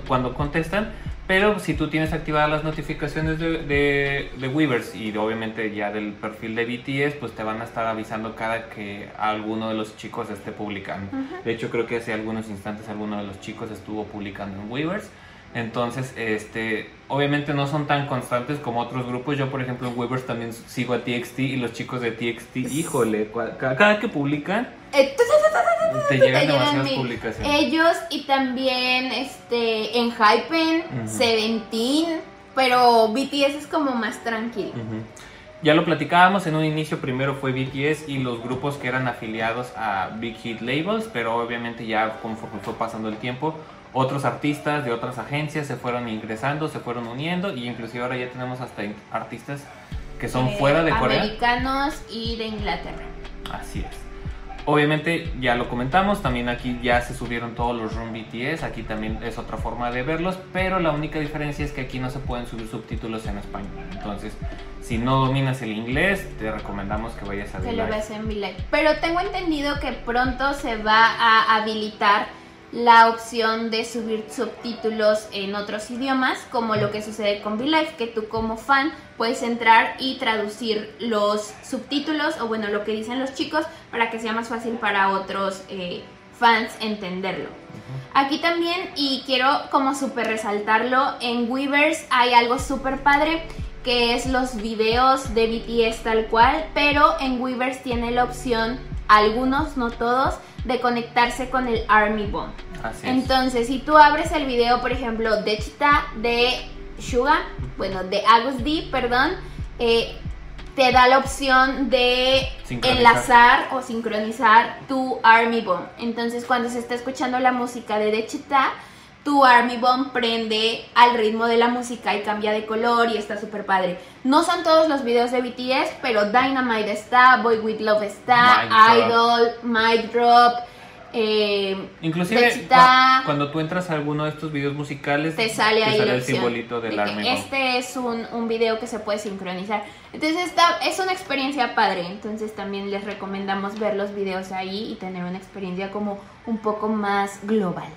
cuando contestan. Pero si tú tienes activadas las notificaciones de, de, de Weavers y obviamente ya del perfil de BTS, pues te van a estar avisando cada que alguno de los chicos esté publicando. Ujú. De hecho, creo que hace algunos instantes alguno de los chicos estuvo publicando en Weavers. Entonces, este, obviamente no son tan constantes como otros grupos. Yo, por ejemplo, en Weavers también sigo a TXT y los chicos de TXT, híjole, cua- ca- cada, que publican, Eh, tu, tu, tu, tu, tu, te llegan te demasiadas publicaciones. Ellos y también este en Hypen. Seventeen, pero BTS es como más tranquilo. Ya lo platicábamos en un inicio, primero fue BTS y los grupos que eran afiliados a Big Hit Labels, pero obviamente ya conforme fue pasando el tiempo, otros artistas de otras agencias se fueron ingresando, se fueron uniendo y inclusive ahora ya tenemos hasta artistas que son Eh, fuera de Corea. Americanos y de Inglaterra. Así es. Obviamente ya lo comentamos, también aquí ya se subieron todos los Room BTS, aquí también es otra forma de verlos, pero la única diferencia es que aquí no se pueden subir subtítulos en español. Entonces, si no dominas el inglés, te recomendamos que vayas a Que lo ves en V-Live. Pero tengo entendido que pronto se va a habilitar la opción de subir subtítulos en otros idiomas, como lo que sucede con V-Live, que tú como fan puedes entrar y traducir los subtítulos, o bueno, lo que dicen los chicos, para que sea más fácil para otros eh, fans entenderlo. Aquí también, y quiero como súper resaltarlo, en Weavers hay algo súper padre que es los videos de BTS tal cual, pero en Weavers tiene la opción, algunos, no todos, de conectarse con el Army Bomb. Así es. Entonces, si tú abres el video, por ejemplo, de Chita, de Suga, bueno, de Agus D, perdón, eh, te da la opción de enlazar o sincronizar tu Army Bomb. Entonces, cuando se está escuchando la música de Dechita, tu Army Bomb prende al ritmo de la música y cambia de color y está súper padre. No son todos los videos de BTS, pero Dynamite está, Boy With Love está, Idol, Mic Drop. Eh, Inclusive cuando tú entras a alguno de estos videos musicales te sale ahí el simbolito del Army Bomb. Este es un, un, video que se puede sincronizar. Entonces esta es una experiencia padre. Entonces también les recomendamos ver los videos ahí y tener una experiencia como un poco más global.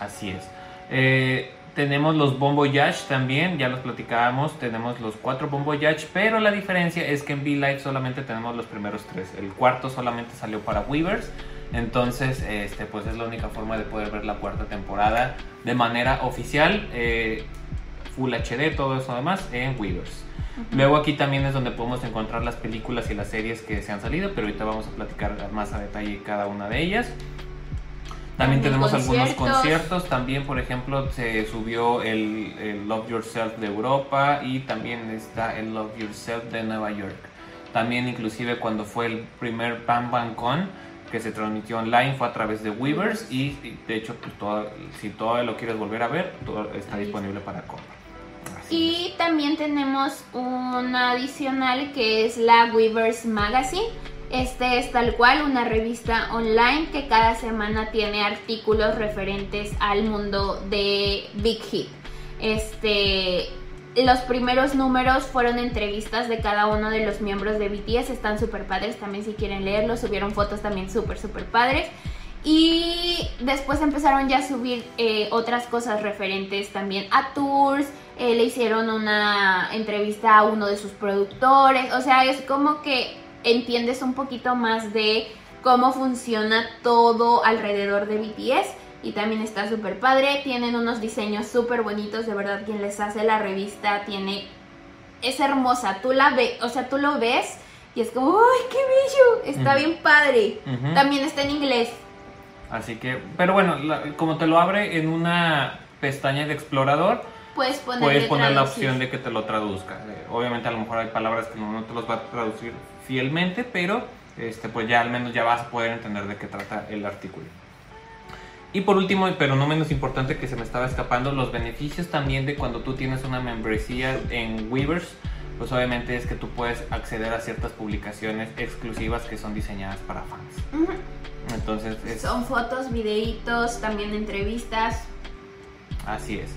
Así es. Eh, tenemos los Bombo Yash también, ya los platicábamos, tenemos los cuatro Bombo Yash, pero la diferencia es que en V-Live solamente tenemos los primeros tres. El cuarto solamente salió para Weavers, entonces este, pues es la única forma de poder ver la cuarta temporada de manera oficial, eh, Full HD, todo eso además en Weavers. Luego aquí también es donde podemos encontrar las películas y las series que se han salido, pero ahorita vamos a platicar más a detalle cada una de ellas. También tenemos algunos conciertos. También, por ejemplo, se subió el, Love Yourself de Europa y también está el Love Yourself de Nueva York. También, inclusive, cuando fue el primer Bam Bam Con que se transmitió online fue a través de Weavers y, de hecho, pues, si todavía lo quieres volver a ver, todo está disponible para compra. y también tenemos una adicional que es la Weavers Magazine este es tal cual una revista online que cada semana tiene artículos referentes al mundo de Big Hit. Este, los primeros números fueron entrevistas de cada uno de los miembros de BTS, están súper padres también si quieren leerlos, subieron fotos también súper, súper padres. Y después empezaron ya a subir eh, otras cosas referentes también a tours, eh, le hicieron una entrevista a uno de sus productores, o sea, es como que entiendes un poquito más de cómo funciona todo alrededor de BTS y también está súper padre, tienen unos diseños súper bonitos, de verdad quien les hace la revista tiene, es hermosa, tú la ves, o sea, tú lo ves y es como, ¡ay, qué bello! Está bien padre, también está en inglés. Así que, pero bueno, como te lo abre en una pestaña de explorador, puedes poner, la opción de que te lo traduzca. Eh, obviamente a lo mejor hay palabras que no, te los va a traducir fielmente, pero este, pues ya al menos ya vas a poder entender de qué trata el artículo. Y por último, pero no menos importante que se me estaba escapando, los beneficios también de cuando tú tienes una membresía en Weavers, pues obviamente es que tú puedes acceder a ciertas publicaciones exclusivas que son diseñadas para fans. Entonces son fotos, videitos, también entrevistas. Así es.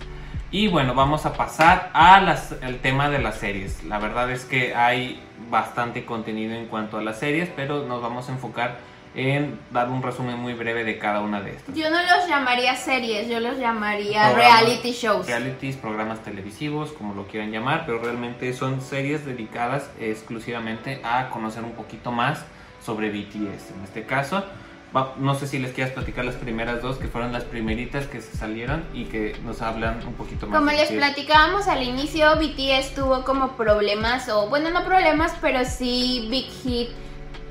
Y bueno, vamos a pasar al tema de las series. La verdad es que hay bastante contenido en cuanto a las series, pero nos vamos a enfocar en dar un resumen muy breve de cada una de estas. Yo no los llamaría series, yo los llamaría reality shows. Realities, programas televisivos, como lo quieran llamar, pero realmente son series dedicadas exclusivamente a conocer un poquito más sobre BTS. En este caso, no sé si les quieras platicar las primeras dos, que fueron las primeritas que se salieron y que nos hablan un poquito más. Como les platicábamos al inicio, BTS tuvo como problemas, o bueno, no problemas, pero sí Big Hit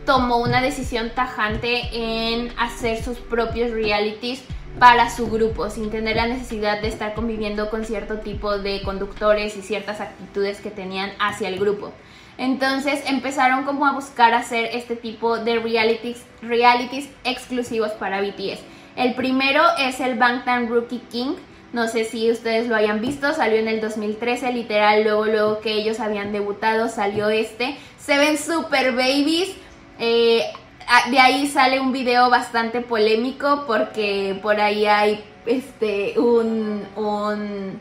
tomó una decisión tajante en hacer sus propios realities para su grupo, sin tener la necesidad de estar conviviendo con cierto tipo de conductores y ciertas actitudes que tenían hacia el grupo. Entonces empezaron como a buscar hacer este tipo de realities, realities exclusivos para BTS. El primero es el Bangtan Rookie King. No sé si ustedes lo hayan visto, salió en el 2013, literal, luego, luego que ellos habían debutado salió este. Se ven super babies. Eh, de ahí sale un video bastante polémico porque por ahí hay este un, un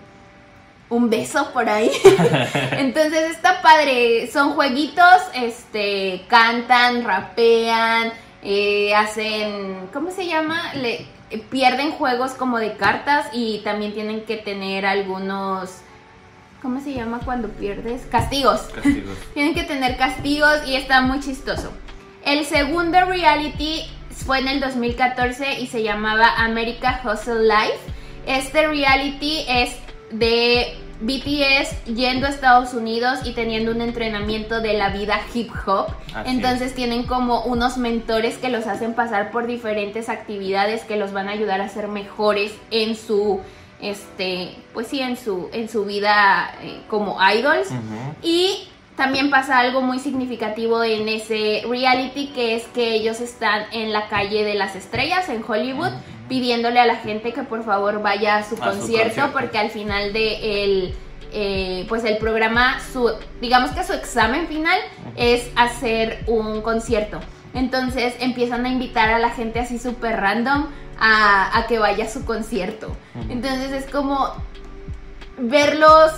un beso por ahí. [laughs] Entonces está padre, son jueguitos, este, cantan, rapean, eh, hacen, ¿cómo se llama? Le, pierden juegos como de cartas y también tienen que tener algunos, ¿cómo se llama cuando pierdes? Castigos. Castigos. [laughs] tienen que tener castigos y está muy chistoso. El segundo reality fue en el 2014 y se llamaba America Hustle Life. Este reality es de BTS yendo a Estados Unidos y teniendo un entrenamiento de la vida hip hop. Entonces tienen como unos mentores que los hacen pasar por diferentes actividades que los van a ayudar a ser mejores en su este, pues sí, en su en su vida eh, como idols. Y también pasa algo muy significativo en ese reality que es que ellos están en la calle de las estrellas en Hollywood pidiéndole a la gente que por favor vaya a su, concierto, concierto. porque al final de el, eh, pues el programa, su, digamos que su examen final es hacer un concierto. Entonces empiezan a invitar a la gente así súper random a, a que vaya a su concierto. Entonces es como verlos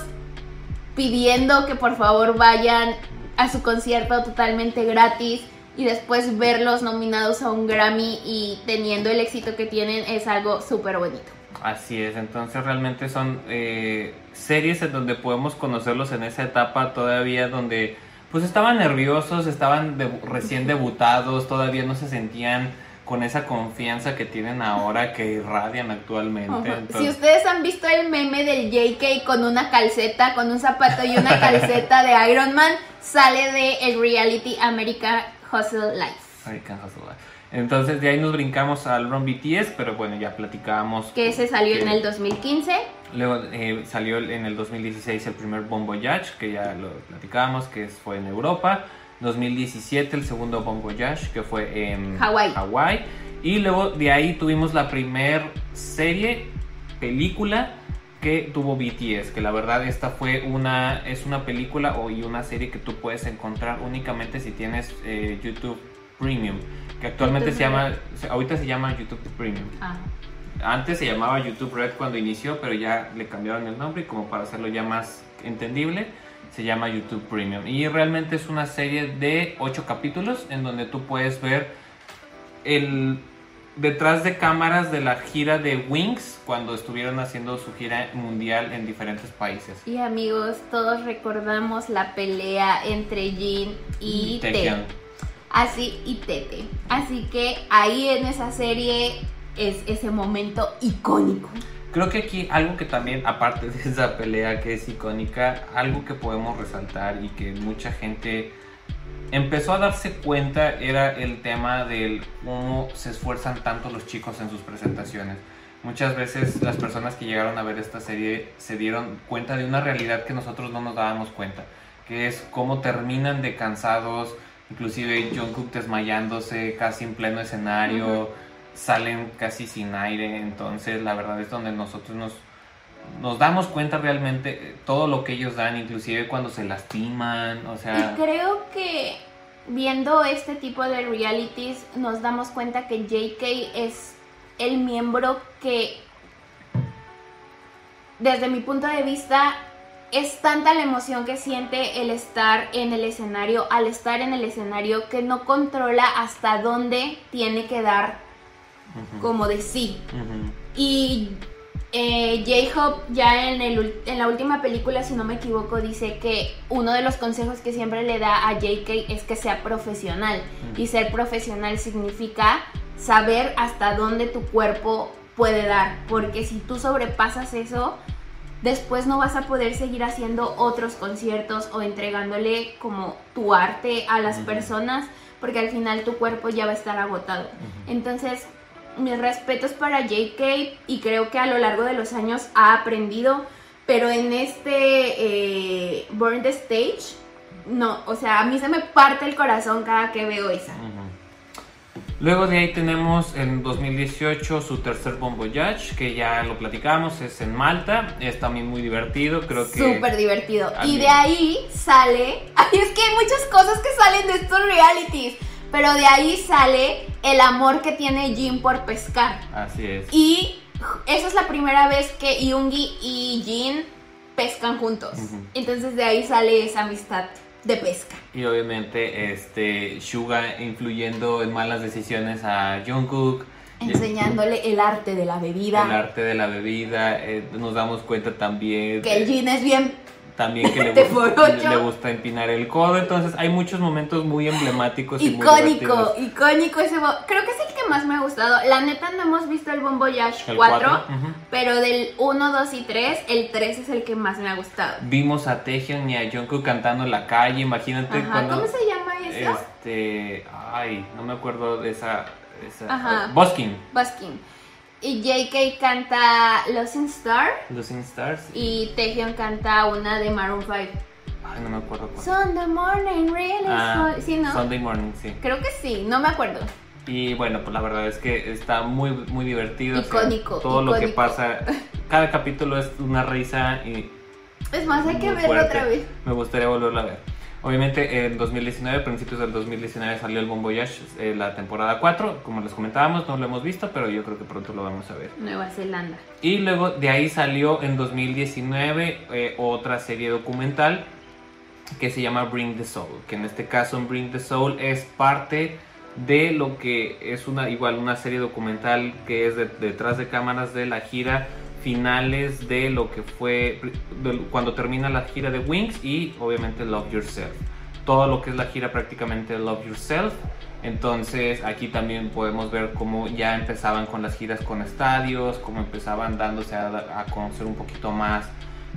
pidiendo que por favor vayan a su concierto totalmente gratis y después verlos nominados a un Grammy y teniendo el éxito que tienen es algo súper bonito. Así es, entonces realmente son eh, series en donde podemos conocerlos en esa etapa todavía donde pues estaban nerviosos, estaban recién debutados, todavía no se sentían con esa confianza que tienen ahora, que irradian actualmente. Ajá. Si Entonces, ustedes han visto el meme del JK con una calceta, con un zapato y una calceta de Iron Man, sale de el reality America Hustle Life. American Hustle Life. Entonces de ahí nos brincamos al Run BTS, pero bueno, ya platicábamos. Que ese salió que- en el 2015. Luego eh, salió en el 2016 el primer Bon Voyage, que ya lo platicábamos, que fue en Europa. 2017 el segundo Bon Voyage, que fue en Hawái. Hawái. Y luego de ahí tuvimos la primer serie, película que tuvo BTS, que la verdad esta fue una, es una película o y una serie que tú puedes encontrar únicamente si tienes eh, YouTube Premium, que actualmente YouTube se llama, ahorita se llama YouTube Premium. Ah. Antes se llamaba YouTube Red cuando inició, pero ya le cambiaron el nombre y como para hacerlo ya más entendible, se llama YouTube Premium. Y realmente es una serie de 8 capítulos en donde tú puedes ver el detrás de cámaras de la gira de Wings cuando estuvieron haciendo su gira mundial en diferentes países. Y amigos, todos recordamos la pelea entre Jin y Tete. Taecyeon. Así y Tete. Así que ahí en esa serie es ese momento icónico. Creo que aquí algo que también, aparte de esa pelea que es icónica, algo que podemos resaltar y que mucha gente empezó a darse cuenta era el tema del cómo se esfuerzan tanto los chicos en sus presentaciones. Muchas veces las personas que llegaron a ver esta serie se dieron cuenta de una realidad que nosotros no nos dábamos cuenta, que es cómo terminan de cansados, inclusive Jungkook desmayándose casi en pleno escenario, Ujú. Salen casi sin aire, entonces la verdad es donde nosotros nos nos damos cuenta realmente eh, todo lo que ellos dan, inclusive cuando se lastiman, o sea, Y creo que viendo este tipo de realities nos damos cuenta que JK es el miembro que desde mi punto de vista es tanta la emoción que siente el estar en el escenario, al estar en el escenario que no controla hasta dónde tiene que dar como de sí. Y eh, J-Hope ya en, el, en la última película, si no me equivoco, dice que uno de los consejos que siempre le da a JK es que sea profesional. Y ser profesional significa saber hasta dónde tu cuerpo puede dar. Porque si tú sobrepasas eso, después no vas a poder seguir haciendo otros conciertos o entregándole como tu arte a las personas. Porque al final tu cuerpo ya va a estar agotado. Entonces, mis respetos para JK y creo que a lo largo de los años ha aprendido, pero en este eh, Burn the Stage, no, o sea, a mí se me parte el corazón cada que veo esa. Luego de ahí tenemos en 2018 su tercer Bon Voyage, que ya lo platicamos, es en Malta, es también muy divertido, creo que... Súper divertido. Y de ahí sale, [laughs] ay, es que hay muchas cosas que salen de estos realities, pero de ahí sale el amor que tiene Jin por pescar. Así es. Y esa es la primera vez que Yoongi y Jin pescan juntos. Entonces de ahí sale esa amistad de pesca. Y obviamente este Suga influyendo en malas decisiones a Jungkook. Enseñándole el arte de la bebida. El arte de la bebida, eh, nos damos cuenta también Que el Jin es bien. También que le, de gu- por ocho. le gusta empinar el codo, entonces hay muchos momentos muy emblemáticos y muy Icónico, icónico ese bo- Creo que es el que más me ha gustado. La neta no hemos visto el Bon Voyage El 4, cuatro, ujú. pero del 1, 2 y 3, el 3 es el que más me ha gustado. Vimos a Taehyung y a Jungkook cantando en la calle, imagínate Ajá, cuando ¿cómo se llama eso? este, ay, no me acuerdo de esa, esa Ajá. Busking, Busking. Y JK canta Losing Star Losing Stars. y Taehyung canta una de Maroon 5. Ay, no me acuerdo cuál. Sunday morning, really Ah, so- Sí, ¿no? Sunday Morning, sí. Creo que sí, no me acuerdo. Y bueno, pues la verdad es que está muy, muy divertido. o sea, Icónico, todo lo que pasa, cada capítulo es una risa y Es más, hay que verlo fuerte. otra vez. Me gustaría volverla a ver. Obviamente en 2019, principios del 2019 salió el Bon Voyage, eh, la temporada 4. Como les comentábamos, no lo hemos visto, pero yo creo que pronto lo vamos a ver. Nueva Zelanda. Y luego de ahí salió en 2019 eh, otra serie documental que se llama Bring the Soul, que en este caso en Bring the Soul es parte de lo que es una igual una serie documental que es de- detrás de cámaras de la gira finales de lo que fue cuando termina la gira de Wings y obviamente Love Yourself. Todo lo que es la gira prácticamente Love Yourself. Entonces aquí también podemos ver cómo ya empezaban con las giras con estadios, cómo empezaban dándose a, a conocer un poquito más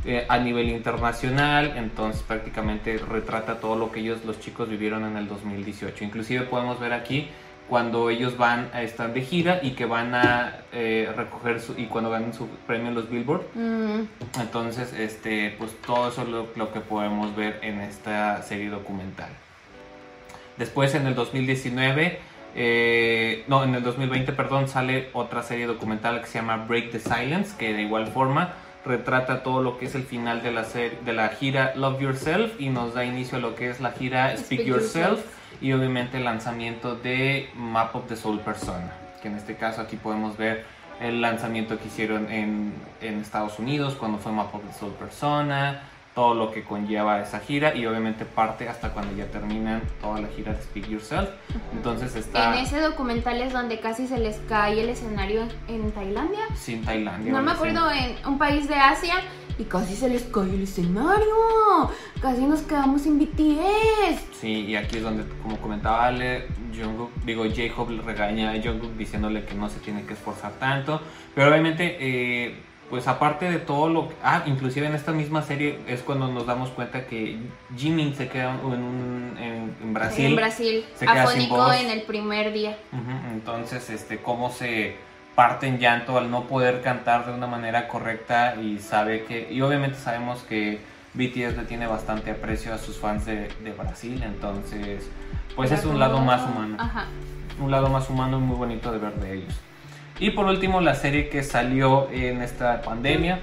eh, a nivel internacional. Entonces prácticamente retrata todo lo que ellos, los chicos, vivieron en el 2018. Inclusive podemos ver aquí cuando ellos van a estar de gira y que van a eh, recoger su, y cuando ganan su premio en los Billboard. Mm, Entonces, este, pues todo eso es lo, lo que podemos ver en esta serie documental. Después, en el 2019, eh, no, en el 2020, perdón, sale otra serie documental que se llama Break the Silence, que de igual forma retrata todo lo que es el final de la, ser- de la gira Love Yourself y nos da inicio a lo que es la gira Speak, Speak Yourself, Yourself. Y obviamente el lanzamiento de Map of the Soul Persona, que en este caso aquí podemos ver el lanzamiento que hicieron en, en Estados Unidos cuando fue Map of the Soul Persona, todo lo que conlleva esa gira y obviamente parte hasta cuando ya terminan toda la gira de Speak Yourself. Entonces está En ese documental es donde casi se les cae el escenario en, en Tailandia. sin Tailandia. No me ahora sí. acuerdo en un país de Asia y casi se les cae el escenario. Casi nos quedamos sin BTS. Sí, y aquí es donde, como comentaba Ale, Jungkook, digo, J-Hope le regaña a Jungkook diciéndole que no se tiene que esforzar tanto. Pero obviamente, eh, pues aparte de todo lo que... Ah, inclusive en esta misma serie es cuando nos damos cuenta que Jimin se queda en, un, en, en Brasil. En Brasil, Se queda sin afónico voz. en el primer día. Entonces, este, cómo se parte en llanto al no poder cantar de una manera correcta y sabe que, y obviamente sabemos que BTS le tiene bastante aprecio a sus fans de, de Brasil, entonces, pues es un lado más humano, Ajá. un lado más humano y muy bonito de ver de ellos. Y por último, la serie que salió en esta pandemia,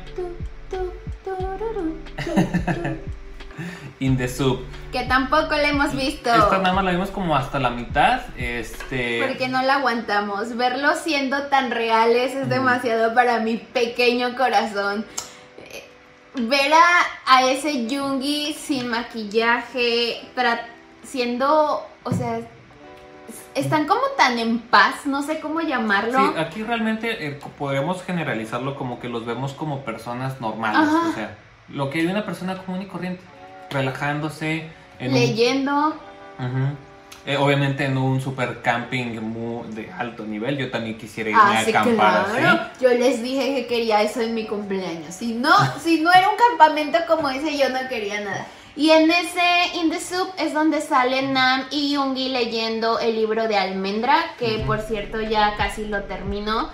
In the Soup. Que tampoco le hemos visto. Esta nada más la vimos como hasta la mitad, este... Porque no la aguantamos. Verlo siendo tan reales es demasiado para mi pequeño corazón. Ver a, a ese Jungi sin maquillaje, siendo, o sea, es- están como tan en paz, no sé cómo llamarlo. Sí, aquí realmente eh, podemos generalizarlo como que los vemos como personas normales, Ajá. o sea, lo que vive una persona común y corriente, relajándose en un- Leyendo. Eh, obviamente en un super camping muy de alto nivel, yo también quisiera irme Ah, a sí, acampar claro. así. Yo les dije que quería eso en mi cumpleaños. Si no, [laughs] si no era un campamento como ese, yo no quería nada. Y en ese In the Soup es donde salen Nam y Yoongi leyendo el libro de Almendra, que por cierto ya casi lo terminó.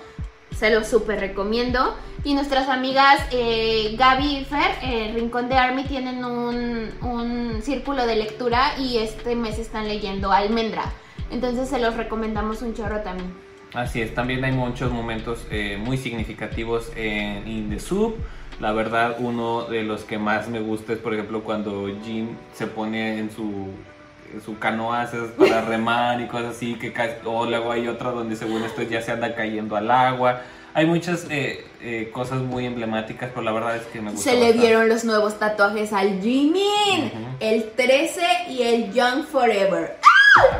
Se lo súper recomiendo. Y nuestras amigas eh, Gaby y Fer, el Rincón de Army, tienen un, un círculo de lectura y este mes están leyendo Almendra. Entonces se los recomendamos un chorro también. Así es, también hay muchos momentos eh, muy significativos en In the Soup. La verdad, uno de los que más me gusta es, por ejemplo, cuando Jim se pone en su, su canoa esas para [laughs] remar y cosas así, que ca- o luego hay otra donde según esto ya se anda cayendo al agua. Hay muchas eh, eh, cosas muy emblemáticas, pero la verdad es que me gusta. Se le dieron los nuevos tatuajes al Jimin, Ujú. el 13 y el Young Forever.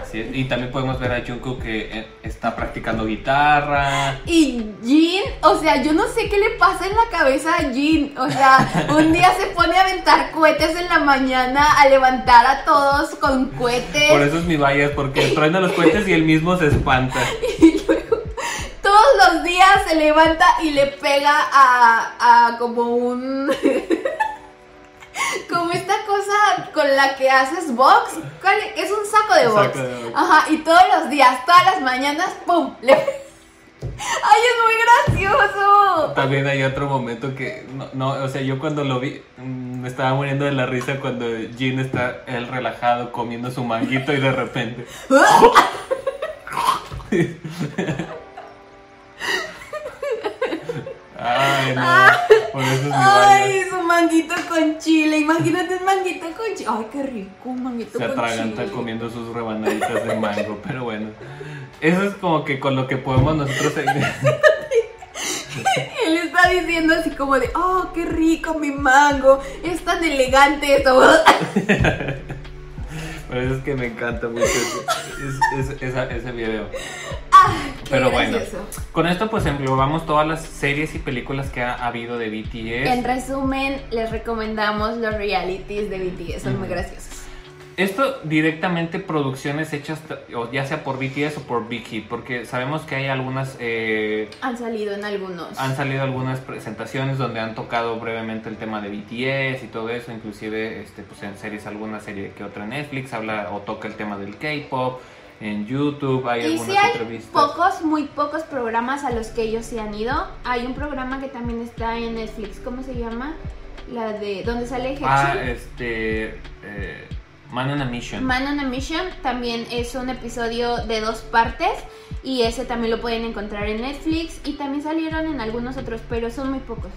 Así es. Y también podemos ver a Jungkook que eh, está practicando guitarra. Y Jin, o sea, yo no sé qué le pasa en la cabeza a Jin. O sea, un día se pone a aventar cohetes en la mañana, a levantar a todos con cohetes. Por eso es mi vallas, porque [laughs] truena los cohetes y él mismo se espanta. [laughs] Y luego, todos los días se levanta y le pega a, a como un... [laughs] como esta cosa con la que haces box. ¿Cuál es? Es un saco de box. saco de box. Ajá, y todos los días, todas las mañanas, ¡pum! Le... [laughs] ¡Ay, es muy gracioso! También hay otro momento que, no, no, o sea, yo cuando lo vi, mm, me estaba muriendo de la risa cuando Jin está él relajado comiendo su manguito y de repente, [laughs] [laughs] Ay, no. Por eso es Ay, su manguito con chile. Imagínate un manguito con chile. Ay, qué rico, un manguito Se con atraganta chile. comiendo sus rebanaditas de mango, pero bueno. Eso es como que con lo que podemos nosotros Él está diciendo así como de, oh, qué rico mi mango. Es tan elegante esto. [laughs] Por eso es que me encanta mucho ese, es- es- esa- ese video. Qué Pero bueno, gracioso. con esto pues englobamos todas las series y películas que ha habido de BTS. En resumen, les recomendamos los realities de BTS. Son muy graciosos. Esto directamente producciones hechas ya sea por BTS o por Big Hit, porque sabemos que hay algunas, eh, Han salido en algunos. han salido algunas presentaciones donde han tocado brevemente el tema de BTS y todo eso, inclusive este, pues en series, alguna serie que otra en Netflix habla o toca el tema del K-pop, en YouTube hay Y algunas sí hay entrevistas. pocos, muy pocos programas a los que ellos se han ido. Hay un programa que también está en Netflix, ¿cómo se llama? La de donde sale Heechul. Ah, este, eh, Man on a Mission. Man on a Mission también es un episodio de dos partes y ese también lo pueden encontrar en Netflix y también salieron en algunos otros, pero son muy pocos.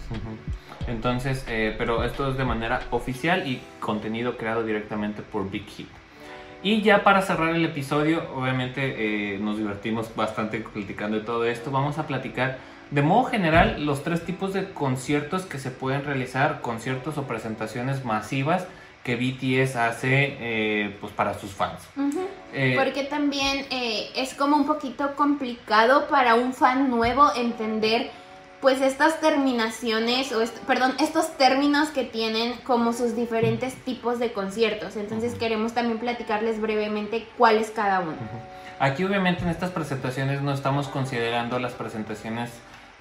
Entonces, eh, pero esto es de manera oficial y contenido creado directamente por Big Hit. Y ya para cerrar el episodio, obviamente eh, nos divertimos bastante platicando de todo esto. Vamos a platicar de modo general los tres tipos de conciertos que se pueden realizar, conciertos o presentaciones masivas que BTS hace eh, pues para sus fans. Ujú. Eh, Porque también eh, es como un poquito complicado para un fan nuevo entender pues estas terminaciones o est- perdón, estos términos que tienen como sus diferentes tipos de conciertos. Entonces Ujú. queremos también platicarles brevemente cuál es cada uno. Aquí obviamente en estas presentaciones no estamos considerando las presentaciones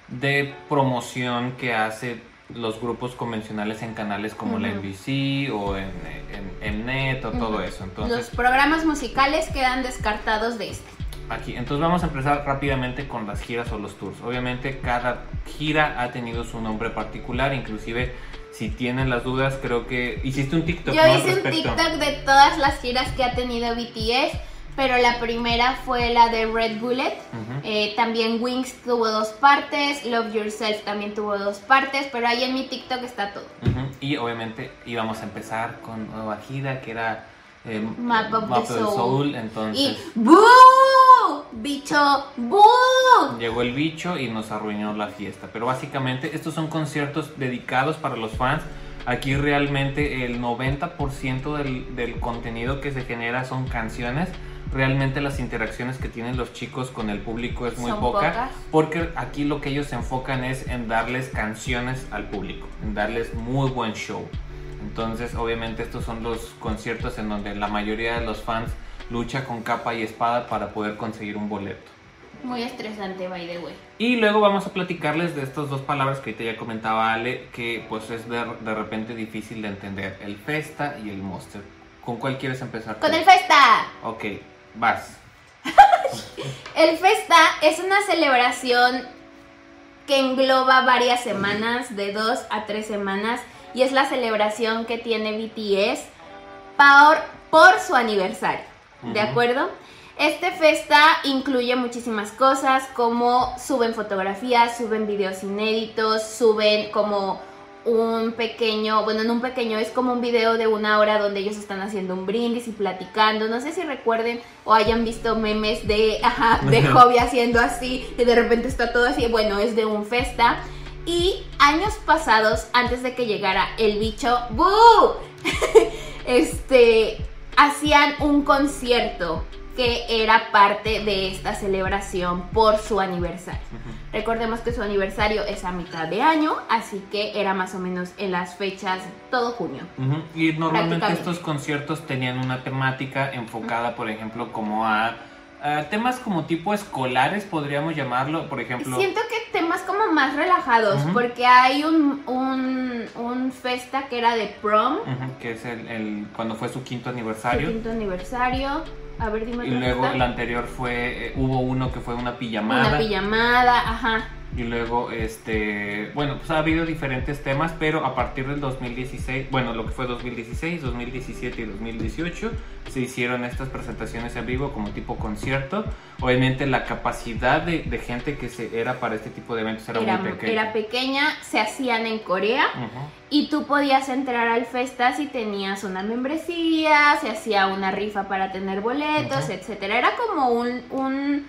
de promoción que hace los grupos convencionales en canales como la. NBC o en, en, en Net o todo eso. Los Entonces, programas musicales quedan descartados de este. aquí, entonces vamos a empezar rápidamente con las giras o los tours. Obviamente cada gira ha tenido su nombre particular, inclusive si tienen las dudas, creo que hiciste un TikTok Yo hice un. TikTok de todas las giras que ha tenido BTS, pero la primera fue la de Red Bullet. Ujú. Eh, también Wings tuvo dos partes, Love Yourself también tuvo dos partes, pero ahí en mi TikTok está todo. Ujú, Y obviamente íbamos a empezar con nueva gira que era eh, Map of the Soul. Entonces Y ¡Boo! Bicho, ¡Boo! llegó el bicho y nos arruinó la fiesta. Pero básicamente estos son conciertos dedicados para los fans. Aquí realmente el 90% del, del contenido que se genera son canciones. Realmente las interacciones que tienen los chicos con el público es muy poca. pocas. Porque aquí lo que ellos se enfocan es en darles canciones al público, en darles muy buen show. Entonces, obviamente, estos son los conciertos en donde la mayoría de los fans lucha con capa y espada para poder conseguir un boleto. Muy estresante, by the way. Y luego vamos a platicarles de estas dos palabras que ahorita ya comentaba Ale, que pues es de, de repente difícil de entender, el Festa y el Monster. ¿Con cuál quieres empezar? Con el Festa. Ok, vas. [laughs] El Festa es una celebración que engloba varias semanas, de dos a tres semanas, y es la celebración que tiene BTS por, por su aniversario, ¿de acuerdo? Este Festa incluye muchísimas cosas, como suben fotografías, suben videos inéditos, suben como un pequeño, bueno, no un pequeño, es como un video de una hora donde ellos están haciendo un brindis y platicando. No sé si recuerden o hayan visto memes de, [laughs] ajá, de Hobby haciendo así y de repente está todo así. Bueno, es de un festa. Y años pasados, antes de que llegara el bicho, ¡bú! [laughs] este, hacían un concierto que era parte de esta celebración por su aniversario. Ujú. Recordemos que su aniversario es a mitad de año, así que era más o menos en las fechas todo junio. Ujú, Y normalmente estos conciertos tenían una temática enfocada, por ejemplo, como a, temas como tipo escolares, podríamos llamarlo, por ejemplo. Siento que temas como más relajados, Ujú. porque hay un, un, un festa que era de prom, ujú, que es el, el- cuando fue su quinto su aniversario. quinto aniversario. A ver, dime Y luego el anterior fue, eh, hubo uno que fue una pijamada. Una pijamada, ajá. Y luego este bueno pues ha habido diferentes temas pero a partir del 2016 bueno lo que fue 2016 2017 y 2018 se hicieron estas presentaciones en vivo como tipo concierto obviamente la capacidad de, de gente que se era para este tipo de eventos era, Era, muy pequeña era pequeña, se hacían en Corea y tú podías entrar al Festa si tenías una membresía, se hacía una rifa para tener boletos, Ujú. etcétera. Era como un, un,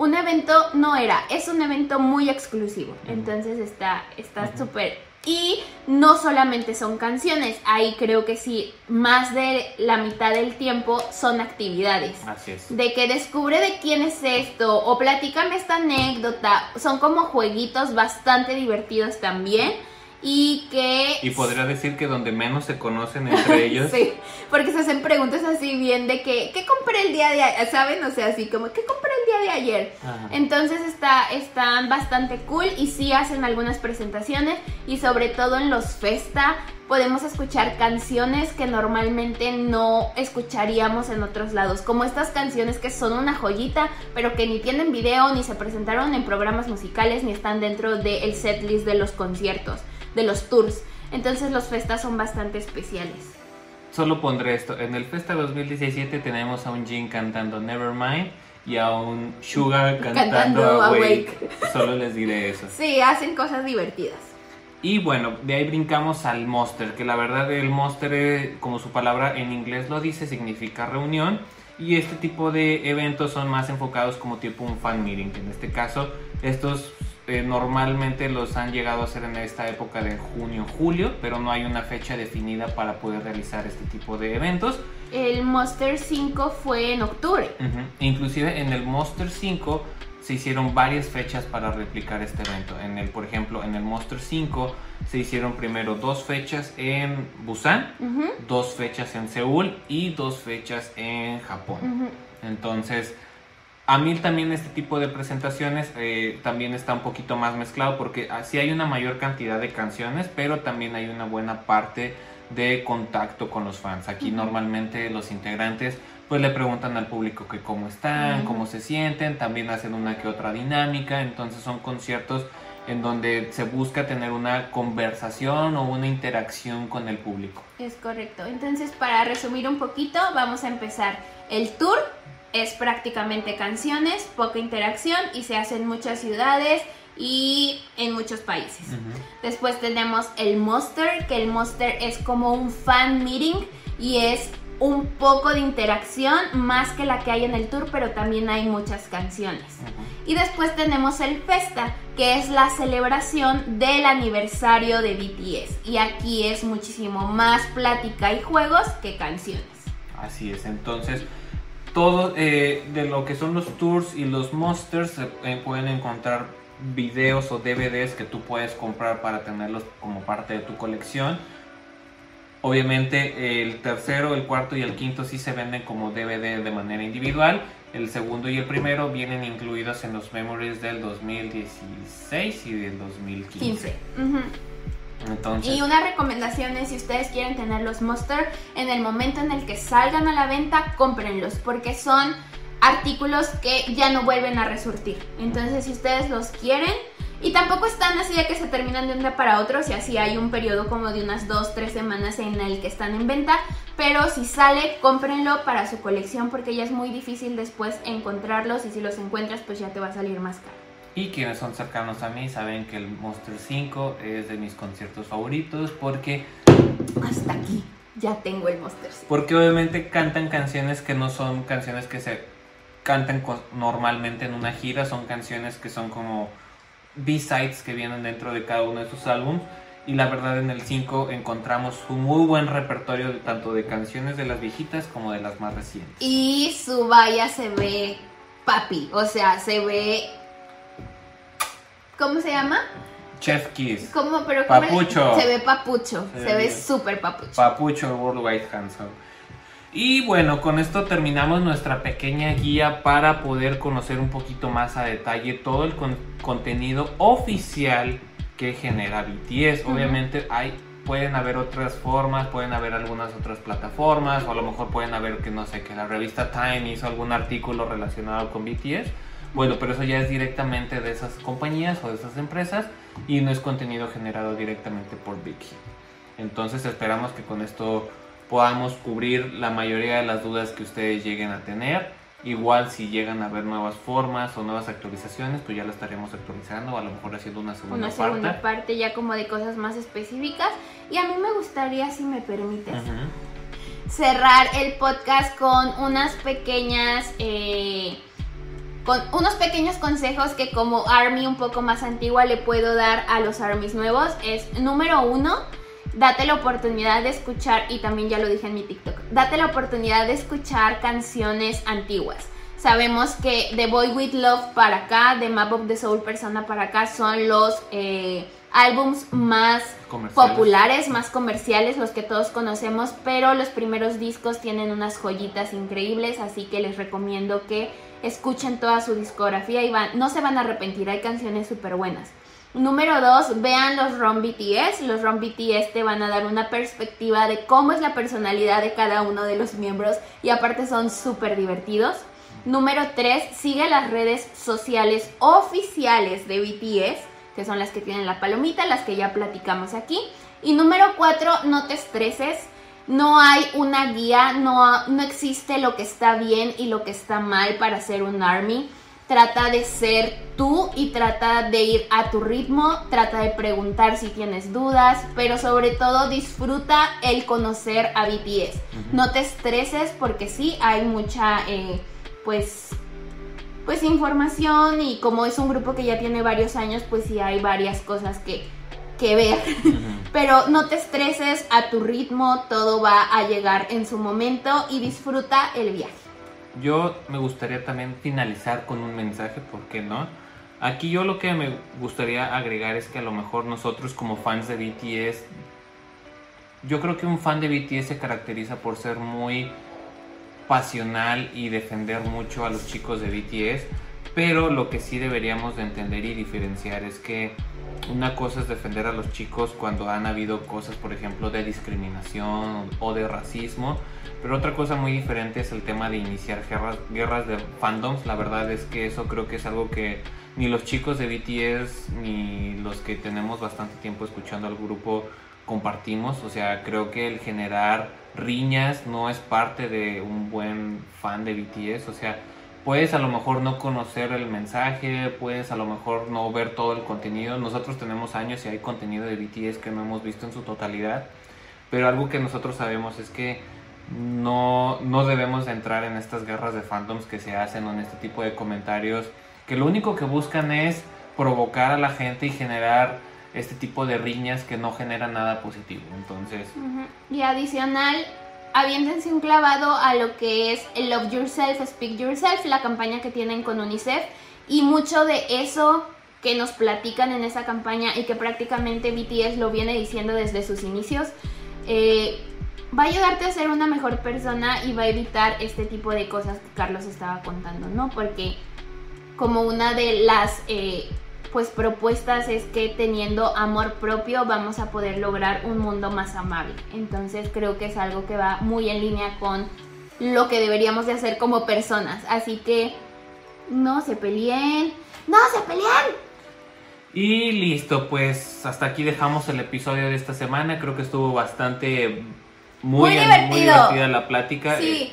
un evento, no era, es un evento muy exclusivo. Entonces está está Ujú. súper... Y no solamente son canciones, ahí creo que sí, más de la mitad del tiempo son actividades así es de que descubre de quién es esto o platícame esta anécdota. Son como jueguitos bastante divertidos también y que... y podría decir que donde menos se conocen entre [laughs] ellos Sí, porque se hacen preguntas así bien de que, ¿qué compré el día de ayer? ¿Saben? O sea, así como, ¿qué compré el día de ayer? Ajá. Entonces está, están bastante cool y sí hacen algunas presentaciones y sobre todo en los festa podemos escuchar canciones que normalmente no escucharíamos en otros lados, como estas canciones que son una joyita, pero que ni tienen video, ni se presentaron en programas musicales, ni están dentro del setlist de los conciertos, de los tours. Entonces los festas son bastante especiales. Solo pondré esto. En el Festa 2017 tenemos a un Jin cantando Nevermind y a un Sugar [laughs] cantando, Cantando Awake. Awake. Solo les diré eso. Sí, hacen cosas divertidas. Y bueno, de ahí brincamos al Monster, que la verdad el Monster, eh, como su palabra en inglés lo dice, significa reunión. Y este tipo de eventos son más enfocados como tipo un fan meeting. En este caso, estos eh, normalmente los han llegado a hacer en esta época de junio, julio, pero no hay una fecha definida para poder realizar este tipo de eventos. El Monster 5 fue en octubre. Ujú. Inclusive en el Monster 5 se hicieron varias fechas para replicar este evento. En el, por ejemplo, en el Monster 5 se hicieron primero dos fechas en Busan, dos fechas en Seúl y dos fechas en Japón. Entonces, a mí también este tipo de presentaciones eh, también está un poquito más mezclado porque sí hay una mayor cantidad de canciones, pero también hay una buena parte de contacto con los fans. Aquí normalmente los integrantes pues le preguntan al público que cómo están, cómo se sienten, también hacen una que otra dinámica, entonces son conciertos en donde se busca tener una conversación o una interacción con el público. Es correcto. Entonces, para resumir un poquito, vamos a empezar. El tour es prácticamente canciones, poca interacción y se hace en muchas ciudades y en muchos países. Después tenemos el Monster, que el Monster es como un fan meeting y es un poco de interacción más que la que hay en el tour, pero también hay muchas canciones. Y después tenemos el Festa, que es la celebración del aniversario de BTS. Y aquí es muchísimo más plática y juegos que canciones. Así es, entonces todo eh, de lo que son los tours y los monsters eh, pueden encontrar videos o DVDs que tú puedes comprar para tenerlos como parte de tu colección. Obviamente el tercero, el cuarto y el quinto sí se venden como DVD de manera individual. El segundo y el primero vienen incluidos en los memories del 2016 y del 2015. 15. Ujú. Y una recomendación es si ustedes quieren tener los Monster, en el momento en el que salgan a la venta, cómprenlos, porque son artículos que ya no vuelven a resurtir. Entonces, si ustedes los quieren, y tampoco están así de que se terminan de un día para otro, si así hay un periodo como de unas 2, 3 semanas en el que están en venta, pero si sale, cómprenlo para su colección, porque ya es muy difícil después encontrarlos, y si los encuentras, pues ya te va a salir más caro. Y quienes son cercanos a mí saben que el Monster 5 es de mis conciertos favoritos porque, Hasta aquí, ya tengo el Monster. sí. porque obviamente cantan canciones que no son canciones que se cantan normalmente en una gira, son canciones que son como B-sides que vienen dentro de cada uno de sus álbumes. Y la verdad en el 5 encontramos un muy buen repertorio de- tanto de canciones de las viejitas como de las más recientes. Y su valla se ve papi, o sea, se ve... ¿Cómo se llama? Chef Kiss, ¿Cómo? Pero ¿cómo Papucho. Se ve papucho, Se se, ve súper papucho. Papucho Worldwide Handsome. Y bueno, con esto terminamos nuestra pequeña guía para poder conocer un poquito más a detalle todo el con- contenido oficial que genera BTS. Obviamente hay pueden haber otras formas, pueden haber algunas otras plataformas o a lo mejor pueden haber que no sé, que la revista Time hizo algún artículo relacionado con BTS. Bueno, pero eso ya es directamente de esas compañías o de esas empresas y no es contenido generado directamente por Vicky. Entonces esperamos que con esto podamos cubrir la mayoría de las dudas que ustedes lleguen a tener. Igual si llegan a ver nuevas formas o nuevas actualizaciones, pues ya lo estaremos actualizando, o a lo mejor haciendo una segunda Una parte. segunda parte ya como de cosas más específicas. Y a mí me gustaría, si me permites, cerrar el podcast con unas pequeñas... eh, con unos pequeños consejos que como Army un poco más antigua le puedo dar a los Armies nuevos es número uno, date la oportunidad de escuchar, y también ya lo dije en mi TikTok, date la oportunidad de escuchar canciones antiguas. Sabemos que The Boy With Love para acá, The Map of the Soul Persona para acá son los eh, álbums más populares, más comerciales, los que todos conocemos, pero los primeros discos tienen unas joyitas increíbles, así que les recomiendo que escuchen toda su discografía y van, no se van a arrepentir, hay canciones súper buenas. Número dos, vean los ROM BTS. Los ROM BTS te van a dar una perspectiva de cómo es la personalidad de cada uno de los miembros y aparte son súper divertidos. Número 3, sigue las redes sociales oficiales de BTS, que son las que tienen la palomita, las que ya platicamos aquí. Y número 4, no te estreses. No hay una guía, no, no existe lo que está bien y lo que está mal para ser un ARMY. Trata de ser tú y trata de ir a tu ritmo, trata de preguntar si tienes dudas, pero sobre todo disfruta el conocer a BTS. No te estreses porque sí, hay mucha, eh, pues, pues información y como es un grupo que ya tiene varios años, pues sí hay varias cosas que, que ver. [laughs] Pero no te estreses a tu ritmo, todo va a llegar en su momento y disfruta el viaje. Yo me gustaría también finalizar con un mensaje, ¿por qué no? Aquí yo lo que me gustaría agregar es que a lo mejor nosotros como fans de BTS, yo creo que un fan de BTS se caracteriza por ser muy pasional y defender mucho a los chicos de BTS, pero lo que sí deberíamos de entender y diferenciar es que una cosa es defender a los chicos cuando han habido cosas, por ejemplo, de discriminación o de racismo, pero otra cosa muy diferente es el tema de iniciar guerras, guerras de fandoms. La verdad es que eso creo que es algo que ni los chicos de BTS ni los que tenemos bastante tiempo escuchando al grupo compartimos. O sea, creo que el generar riñas no es parte de un buen fan de BTS. O sea, puedes a lo mejor no conocer el mensaje, puedes a lo mejor no ver todo el contenido. Nosotros tenemos años y hay contenido de BTS que no hemos visto en su totalidad. Pero algo que nosotros sabemos es que no, no debemos de entrar en estas guerras de fandoms que se hacen o en este tipo de comentarios que lo único que buscan es provocar a la gente y generar este tipo de riñas que no generan nada positivo. Entonces. Y adicional, aviéntense un clavado a lo que es el Love Yourself, Speak Yourself, la campaña que tienen con UNICEF. Y mucho de eso que nos platican en esa campaña y que prácticamente BTS lo viene diciendo desde sus inicios, eh, va a ayudarte a ser una mejor persona y va a evitar este tipo de cosas que Carlos estaba contando, ¿no? Porque como una de las eh, pues propuestas es que teniendo amor propio vamos a poder lograr un mundo más amable. Entonces creo que es algo que va muy en línea con lo que deberíamos de hacer como personas. Así que no se peleen, no se peleen. y listo, pues hasta aquí dejamos el episodio de esta semana. Creo que estuvo bastante muy, divertida la plática. Sí.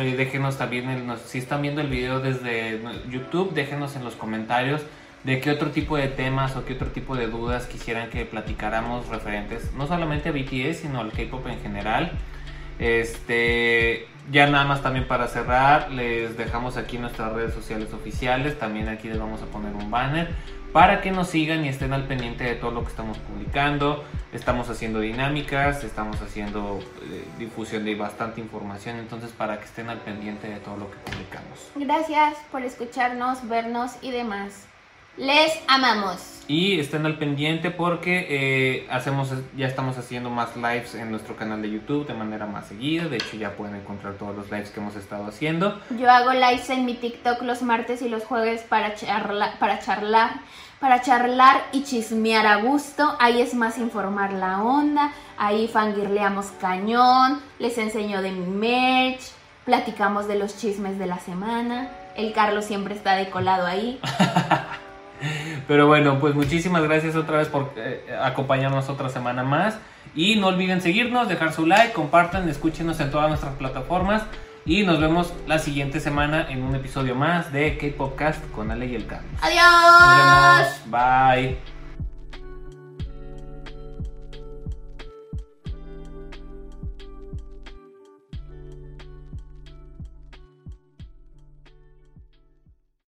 Eh, eh, déjenos también, los- si están viendo el video desde YouTube, déjenos en los comentarios de qué otro tipo de temas o qué otro tipo de dudas quisieran que platicáramos referentes, no solamente a BTS, sino al K-pop en general. Este, ya nada más también para cerrar, les dejamos aquí nuestras redes sociales oficiales, también aquí les vamos a poner un banner para que nos sigan y estén al pendiente de todo lo que estamos publicando. Estamos haciendo dinámicas, estamos haciendo eh, difusión de bastante información, entonces para que estén al pendiente de todo lo que publicamos. Gracias por escucharnos, vernos y demás. Les amamos. Y estén al pendiente porque eh, hacemos, ya estamos haciendo más lives en nuestro canal de YouTube de manera más seguida. De hecho, ya pueden encontrar todos los lives que hemos estado haciendo. Yo hago lives en mi TikTok los martes y los jueves para charla, para charlar, para charlar y chismear a gusto. Ahí es más informar la onda. Ahí fangirleamos cañón. Les enseño de mi merch. Platicamos de los chismes de la semana. El Carlos siempre está decolado ahí. [laughs] Pero bueno, pues muchísimas gracias otra vez por eh, acompañarnos otra semana más. Y no olviden seguirnos, dejar su like, compartan, escúchenos en todas nuestras plataformas. Y nos vemos la siguiente semana en un episodio más de K-Popcast con Ale y el Carlos. ¡Adiós! Nos vemos. Bye.